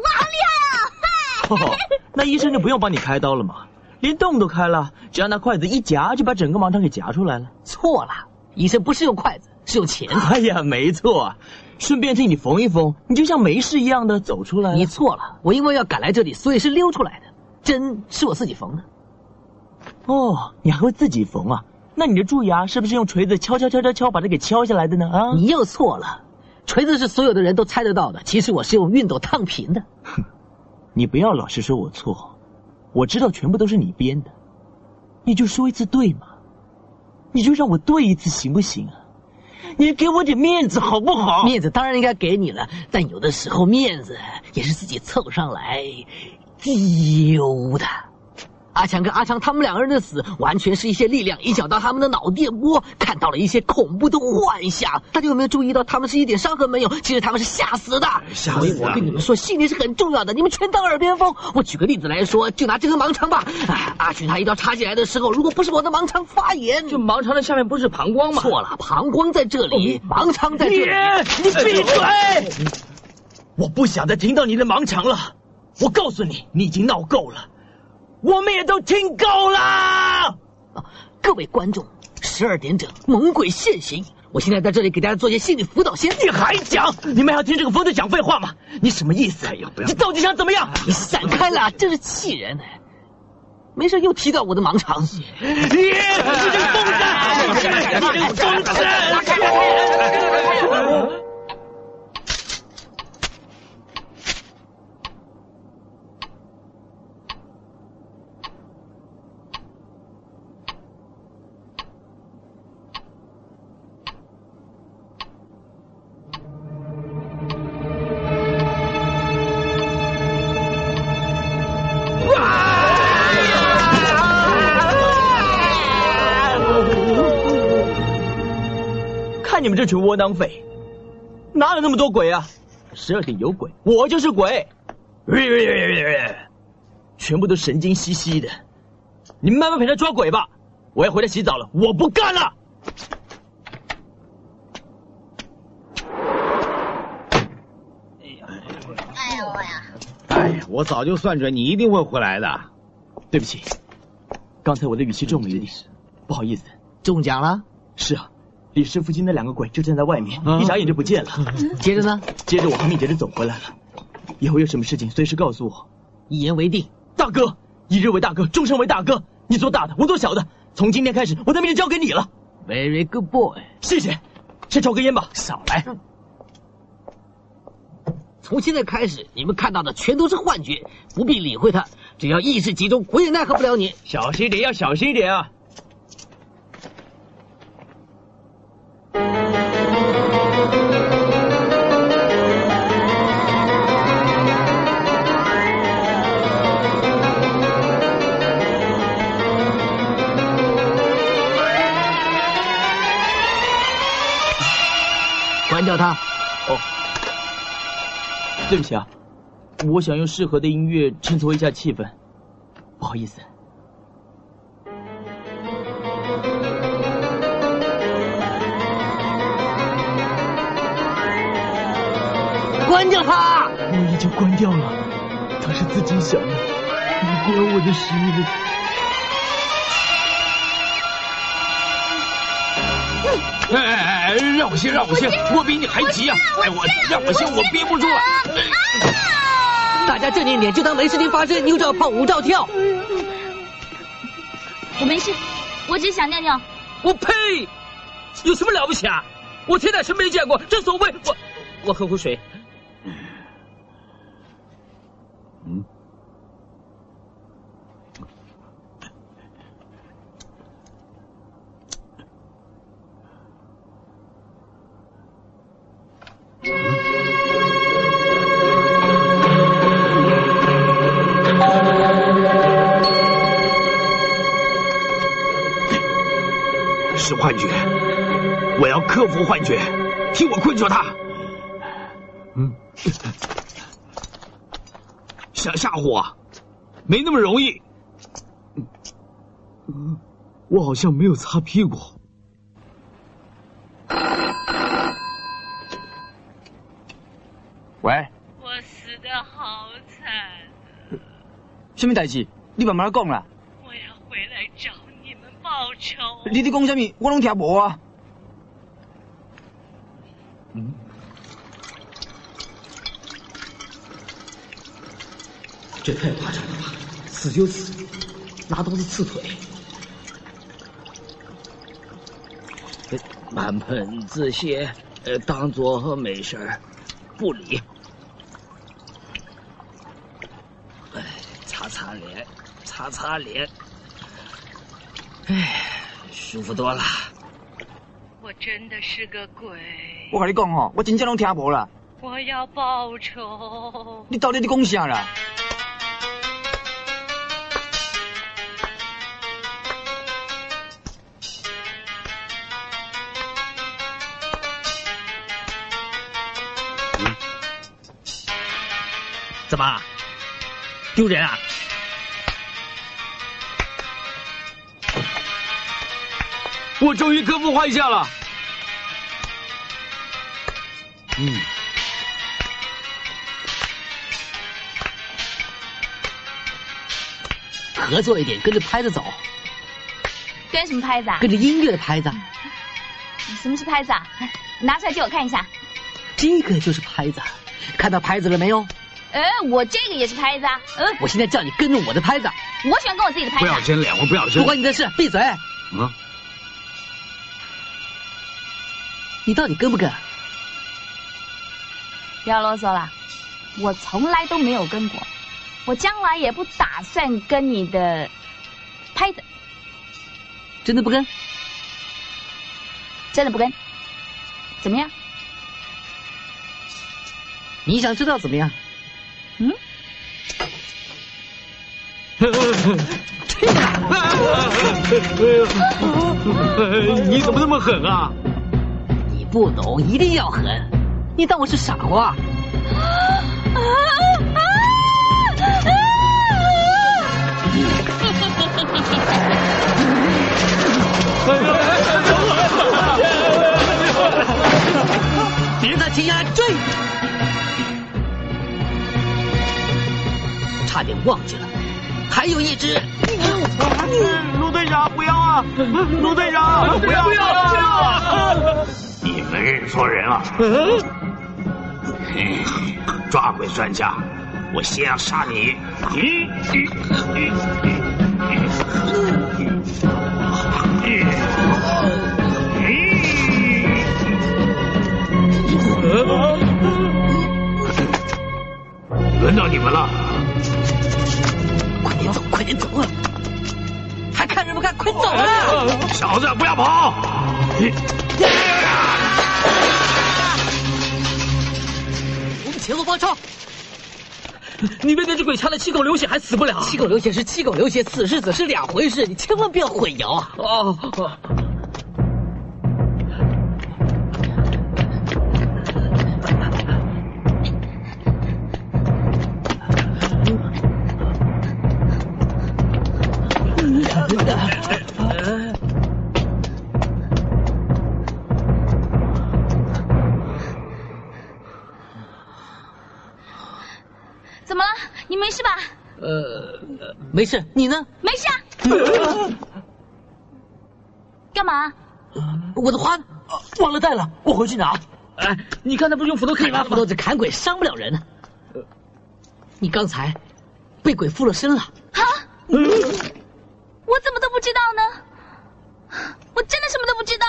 哇，好厉害啊！[laughs] 哦，那医生就不用帮你开刀了嘛，连洞都开了，只要拿筷子一夹，就把整个盲肠给夹出来了。错了，医生不是用筷子，是用钳子。[laughs] 哎呀，没错啊，顺便替你缝一缝，你就像没事一样的走出来了。你错了，我因为要赶来这里，所以是溜出来的。针是我自己缝的。哦，你还会自己缝啊？那你的蛀牙是不是用锤子敲敲敲敲敲把它给敲下来的呢？啊，你又错了，锤子是所有的人都猜得到的，其实我是用熨斗烫平的。哼，[laughs] 你不要老是说我错，我知道全部都是你编的，你就说一次对嘛，你就让我对一次行不行啊？你给我点面子好不好？面子当然应该给你了，但有的时候面子也是自己凑上来丢的。阿强跟阿昌他们两个人的死，完全是一些力量影响到他们的脑电波，看到了一些恐怖的幻想。大家有没有注意到，他们是一点伤痕没有？其实他们是吓死的。吓死所以我跟你们说，信念是很重要的，你们全当耳边风。我举个例子来说，就拿这根盲肠吧。啊，阿群他一刀插进来的时候，如果不是我的盲肠发炎，就盲肠的下面不是膀胱吗？错了，膀胱在这里，盲肠在这里。你闭嘴！我不想再听到你的盲肠了。我告诉你，你已经闹够了。我们也都听够了。各位观众，十二点整，猛鬼现形，我现在在这里给大家做些心理辅导先。你还讲？你们还要听这个疯子讲废话吗？你什么意思？哎呀，不要！你到底想怎么样？你闪开了，真是气人！没事又提到我的盲肠。你这个疯子！你这个疯子！这群窝囊废，哪有那么多鬼啊？十二点有鬼，我就是鬼，全部都神经兮兮的。你们慢慢陪他抓鬼吧，我要回来洗澡了，我不干了。哎呀我呀！哎呀，我早就算准你一定会回来的。对不起，刚才我的语气重了一点，不好意思。中奖了？是啊。李氏附近那两个鬼就站在外面，一眨眼就不见了。[laughs] 接着呢？接着我和蜜姐就走回来了。以后有什么事情随时告诉我。一言为定。大哥，一日为大哥，终身为大哥。你做大的，我做小的。从今天开始，我的命就交给你了。Very good boy。谢谢。先抽根烟吧。少来。从现在开始，你们看到的全都是幻觉，不必理会它。只要意识集中，鬼也奈何不了你。小心一点，要小心一点啊！对不起啊，我想用适合的音乐衬托一下气氛，不好意思。关掉它！我已经关掉了，它是自己响的，你关我的事。哎哎哎！让我先，让我先，我比你还急啊！哎，我让我先，我憋不住了。大家正经点，就当没事情发生，牛照跑，舞照跳。我没事，我只想尿尿。我呸！有什么了不起啊？我天哪，真没见过，正所谓我，我喝口水。没那么容易。嗯，我好像没有擦屁股。喂，我死的好惨，什么代志？你慢慢讲啦。我要回来找你们报仇。你在讲什么？我拢听无啊。嗯。这太夸张了吧！死就死，拿刀子刺腿。满盆子血，呃，当做没事儿，不理。哎，擦擦脸，擦擦脸，哎，舒服多了。我真的是个鬼。我跟你讲哦，我真正拢听无啦。我要报仇。你到底在讲啥啦？么？丢人啊！我终于克服幻象了。嗯。合作一点，跟着拍子走。跟什么拍子啊？跟着音乐的拍子。什么是拍子啊？拿出来借我看一下。这个就是拍子，看到拍子了没有？哎，我这个也是拍子啊。嗯，我现在叫你跟着我的拍子。我喜欢跟我自己的拍子。不要争，脸，我不要争。不关你的事，闭嘴。嗯。你到底跟不跟？不要啰嗦了，我从来都没有跟过，我将来也不打算跟你的拍子。真的不跟？真的不跟？怎么样？你想知道怎么样？嗯？你怎么那么狠啊？你不懂，一定要狠。你当我是傻瓜？[laughs] 别再停下来追！差点忘记了，还有一只。陆队长，不要啊！陆队长，不要不要啊！[laughs] 你们认错人了。抓鬼专家，我先要杀你。轮到你们了，快点走，快点走啊！还看什么看？快走啊！小子，不要跑！我们前后包抄。你被那只鬼掐了七口流血，还死不了。七口流血是七口流血，死是死是两回事，你千万不要混淆啊！没事。你呢？没事啊。[laughs] 干嘛？我的花呢？忘了带了，我回去拿。哎，你刚才不是用斧头砍吗？拿斧头子砍鬼伤不了人呢。你刚才被鬼附了身了。啊？我怎么都不知道呢？我真的什么都不知道。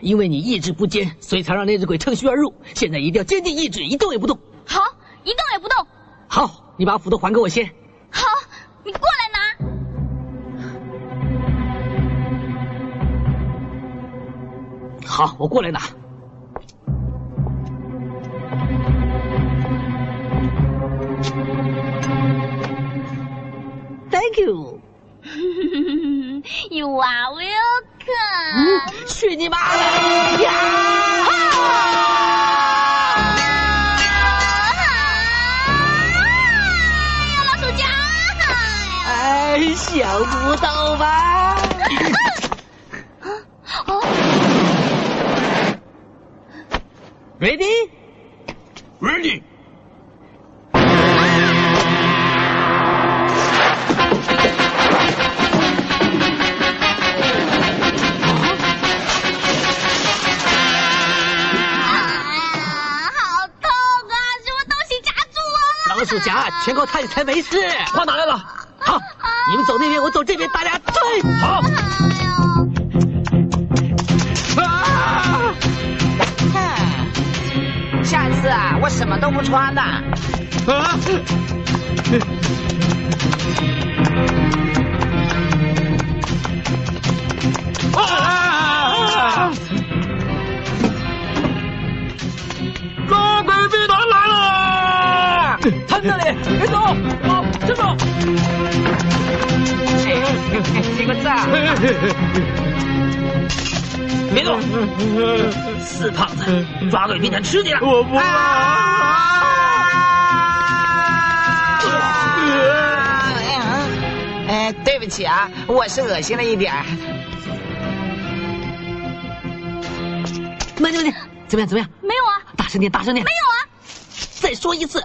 因为你意志不坚，所以才让那只鬼趁虚而入。现在一定要坚定意志，一动也不动。好，一动也不动。好，你把斧头还给我先。好，你过来拿。好，我过来拿。Thank you. You are welcome. 去你妈的！呀！想不到吧？Ready? Ready. 好痛啊！什么东西夹住我了？老鼠夹，全靠他才没事。花哪来了？好，你们走那边，我走这边，大家追。好。啊！下次啊，我什么都不穿的。啊！啊！高鬼兵团来了！他们那里，别走，[laughs] 别动！[laughs] 死胖子，抓鬼兵团吃你了！我不。哎，对不起啊，我是恶心了一点。慢点，慢点，怎么样？怎么样？没有啊。大声点，大声点。没有啊。再说一次。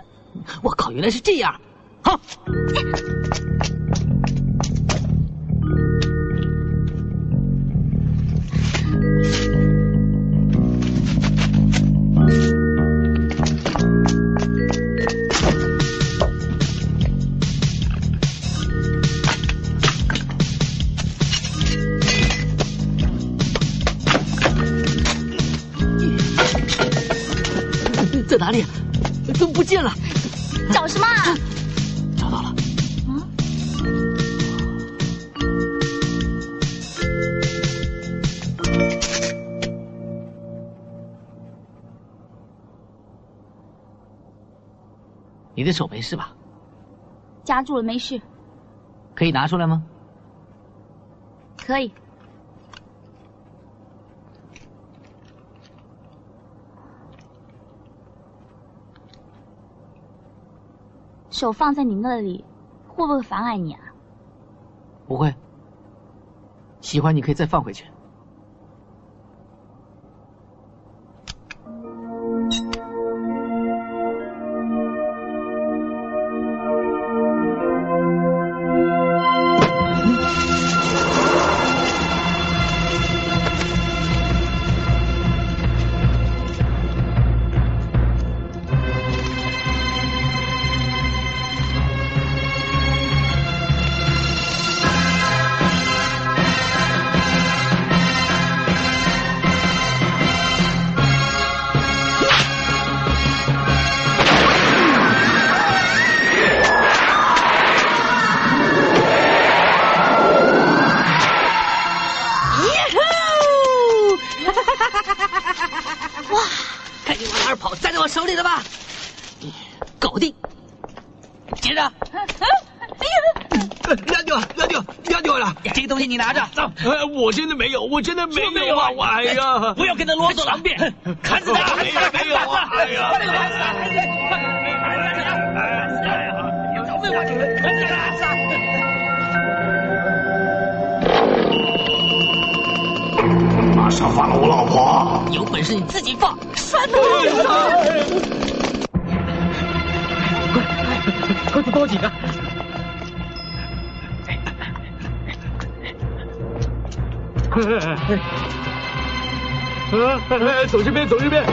我靠，原来是这样。好。怎见了？找什么啊？找到了。你的手没事吧？夹住了，没事，可以拿出来吗？可以。手放在你那里，会不会妨碍你啊？不会。喜欢你可以再放回去。扔掉，扔掉，扔掉了！这个东西你拿着。走。哎，我真的没有，我真的没有啊！我哎呀，不要跟他啰嗦了，变，看着他，没有没有啊！哎呀，快点，快点，快点，快点，快点！有少废话，快点啊！马上放了我老婆！有本事你自己放！山东快去报警啊！哎，走这边，走这边。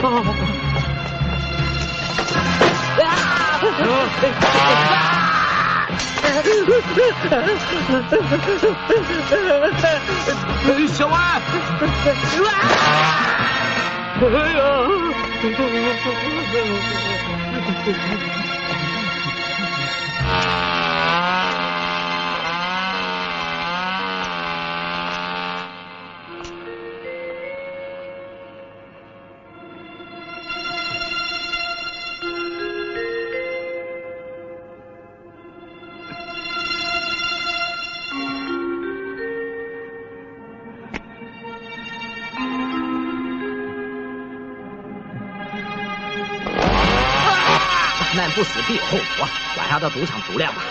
小歪，哎难不死必有后福啊！晚上到赌场赌两把。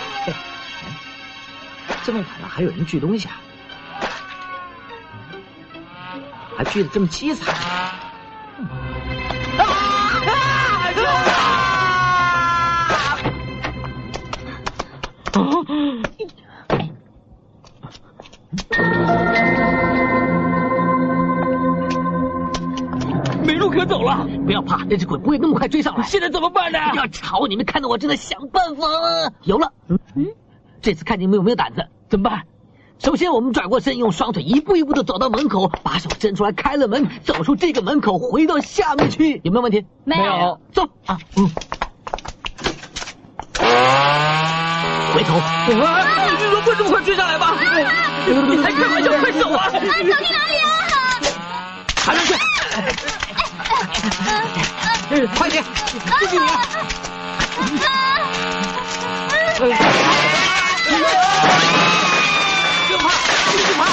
这么晚了，还有人聚东西啊？还聚的这么凄惨。没走了！不要怕，那只鬼不会那么快追上来。现在怎么办呢？不要吵！你们看到我正在想办法。有了，嗯，这次看你们有没有胆子？怎么办？首先，我们转过身，用双腿一步一步的走到门口，把手伸出来开了门，走出这个门口，回到下面去，有没有问题？没有。走啊，嗯。回头。你说会这么快追上来吧？你还开玩笑，快走啊！啊走去哪里啊？爬上去。快点，谢谢你。就爬，继续爬，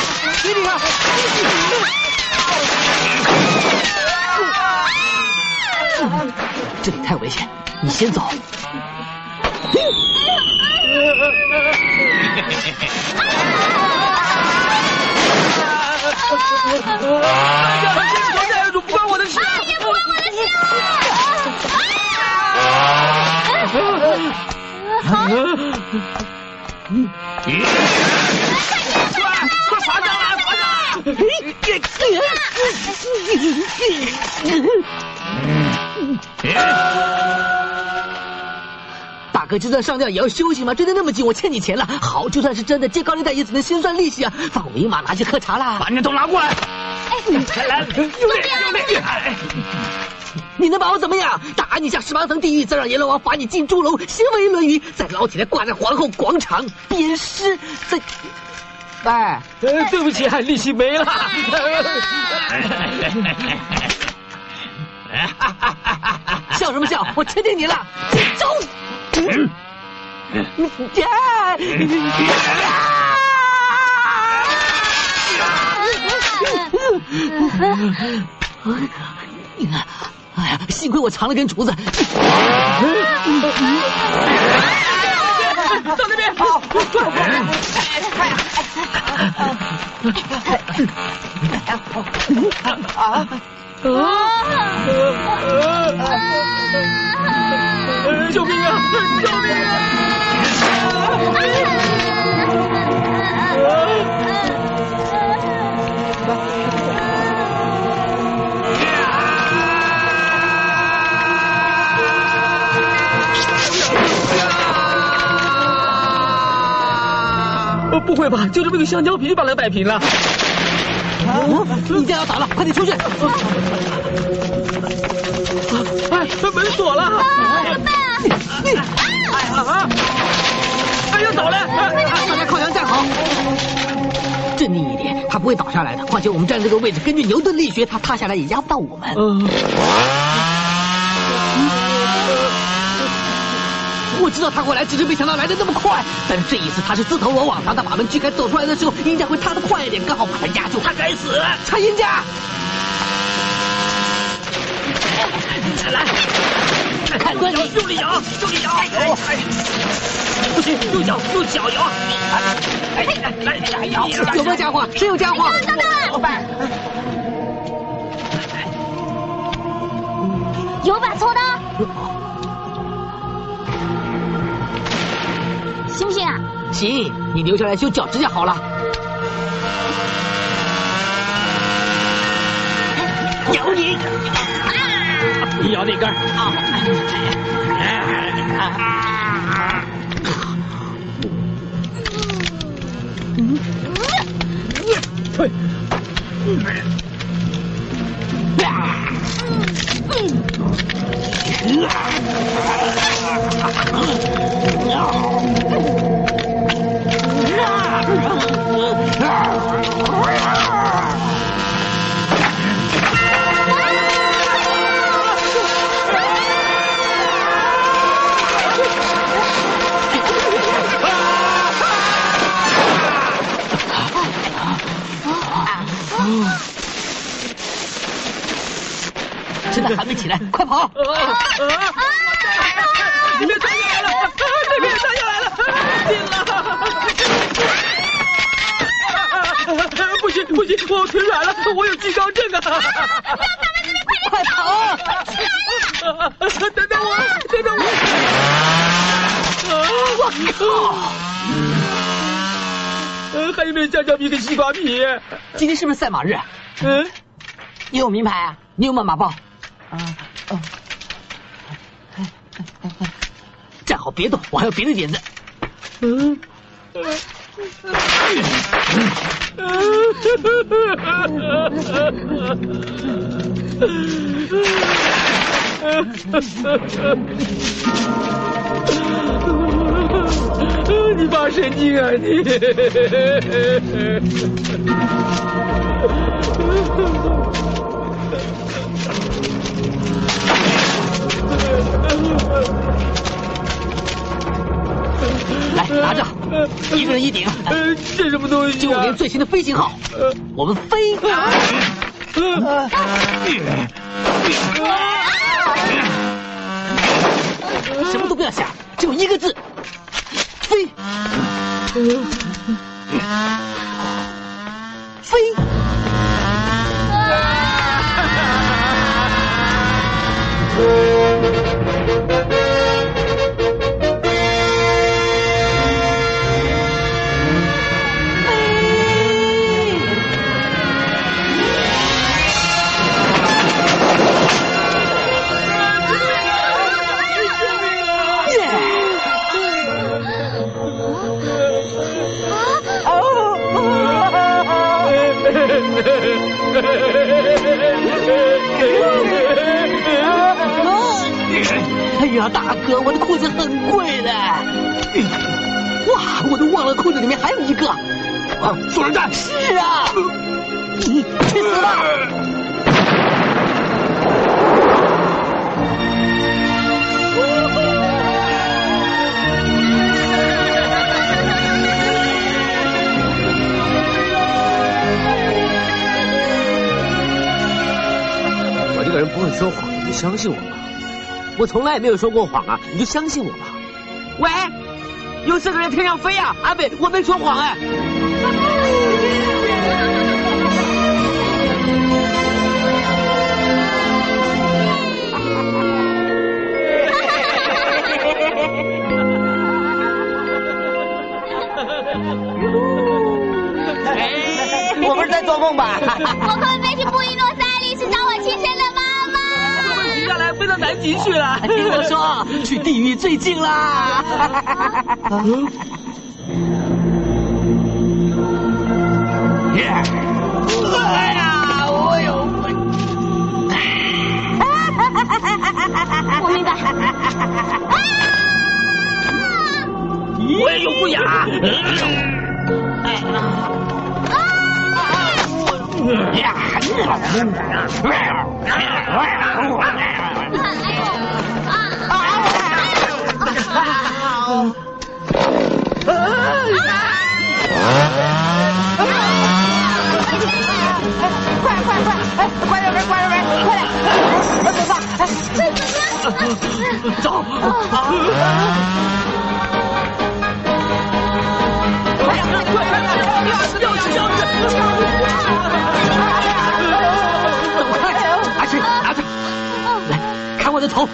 给你了。这里太危险，你先走关我的事，也不关我的事快爬上来，爬上大哥，就算上吊也要休息吗？追得那么紧，我欠你钱了。好，就算是真的，借高利贷也只能先算利息啊。放我一马，拿去喝茶啦。把你的头拿过来。哎，来来，用力用力！你能把我怎么样？打你下十八层地狱，再让阎罗王罚你进猪笼，行为论语，再捞起来挂在皇后广场鞭尸，再……哎，对不起，利息没了。[laughs] [laughs] 笑什么笑？我吃定你了，集中！哎呀，幸亏我藏了根竹子。到那边，快！啊！救命啊！救命啊！不会吧？就这么个香蕉皮就把他摆平了？你家要倒了，快点出去！哎，门锁了！怎么办啊？啊！哎，呀倒了！大家靠墙站好，镇定一点，他不会倒下来的。况且我们站这个位置，根据牛顿力学，他塌下来也压不到我们。我知道他会来，只是没想到来的那么快。但是这一次他是自投罗网，当他把门锯开走出来的时候，鹰架会踏得快一点，刚好把他压住。他该死！拆鹰架！来，看关你，用力摇，用力摇！不行，用脚，用脚摇！哎，来，来摇！有没有家伙？谁有家伙？老板，有把锉刀，行不行啊？行，你留下来修脚指甲好了。咬你！你咬那根啊！退！现在还没起来，[laughs] 快跑！那边站下来了，那边站下来了，进了！不行不行，我腿软了，我有惧高症啊！快跑！等等我，等等我！我靠！呃，还有没有香蕉皮跟西瓜皮？今天是不是赛马日？嗯，你有名牌啊？你有没有马报？站好，别动，我还有别的点子。嗯。你发神经啊你！来，拿着，一个人一顶。这什么东西？就我连最新的飞行号，我们飞。什么都不要想，只有一个字：飞。飞。呀，大哥，我的裤子很贵的。哇，我都忘了裤子里面还有一个。啊，做人蛋。是啊。你去死吧！我这个人不会说谎，你相信我吧。我从来也没有说过谎啊，你就相信我吧。喂，有四个人天上飞啊！阿北，我没说谎 [laughs] 哎。我不是在做梦吧？[laughs] 我可以飞去布宜诺飞到南极去了。听我说，[laughs] 去地狱最近啦。哎呀，我有我明白。我也有不雅。啊快快快！哎，快点，快点，快点！快走吧！哎，走！快点，快点，快点！要死要死！走开！阿水，拿着，来看我的头。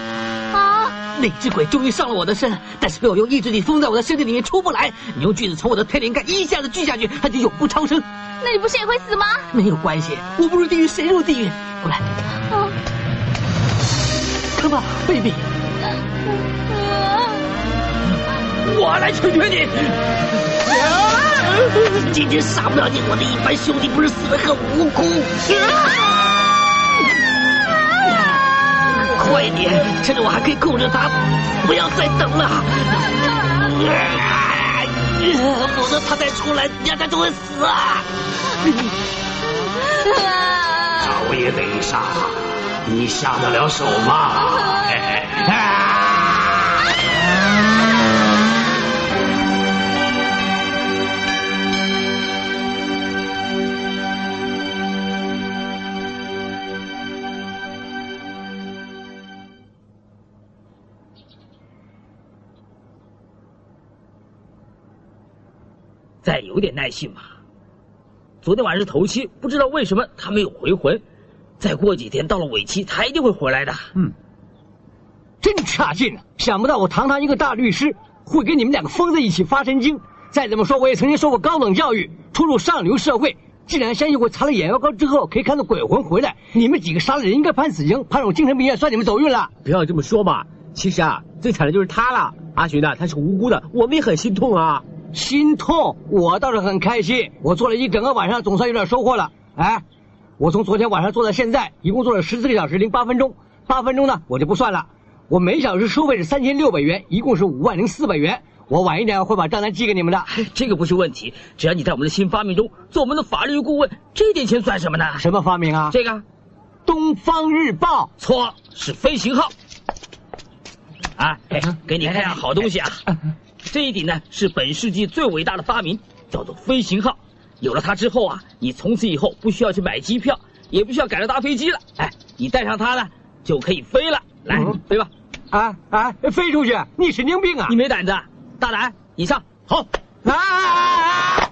啊！那只鬼终于上了我的身，但是被我用意志力封在我的身体里面出不来。你用锯子从我的天灵盖一下子锯下去，它就永不超生。那你不是也会死吗？没有关系，我不入地狱谁入地狱？过来。啊，Come on, baby。我来解决你。今天杀不了你，我的一般兄弟不是死的很无辜。快点，趁着我还可以控制他，不要再等了。否则他再出来，人家就会死啊！早也得杀，你下得了手吗？再有点耐性吧。昨天晚上是头七，不知道为什么他没有回魂。再过几天到了尾期，他一定会回来的。嗯，真差劲啊！想不到我堂堂一个大律师，会跟你们两个疯子一起发神经。再怎么说，我也曾经受过高等教育，出入上流社会。既然相信我擦了眼药膏之后可以看到鬼魂回来，你们几个杀了人应该判死刑，判入精神病院，算你们走运了。不要这么说嘛！其实啊，最惨的就是他了。阿寻呢，他是无辜的，我们也很心痛啊。心痛，我倒是很开心。我做了一整个晚上，总算有点收获了。哎，我从昨天晚上做到现在，一共做了十四个小时零八分钟。八分钟呢，我就不算了。我每小时收费是三千六百元，一共是五万零四百元。我晚一点会把账单寄给你们的。这个不是问题，只要你在我们的新发明中做我们的法律顾问，这点钱算什么呢？什么发明啊？这个，《东方日报》错，是飞行号。啊，哎，给你看样好东西啊！[laughs] 这一顶呢是本世纪最伟大的发明，叫做飞行号。有了它之后啊，你从此以后不需要去买机票，也不需要赶着搭飞机了。哎，你带上它呢，就可以飞了。来，飞吧！啊啊，飞出去！你神经病啊！你没胆子，大胆，你上！好！啊！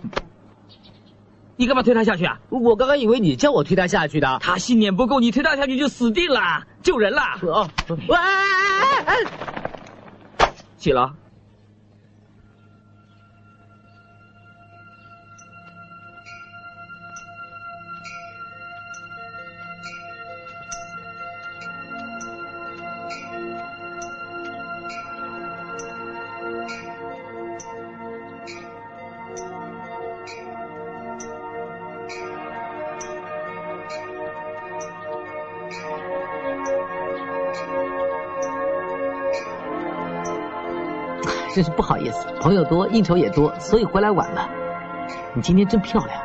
你干嘛推他下去啊？我刚刚以为你叫我推他下去的。他信念不够，你推他下去就死定了，救人了！哦，喂！起了。真是不好意思，朋友多，应酬也多，所以回来晚了。你今天真漂亮。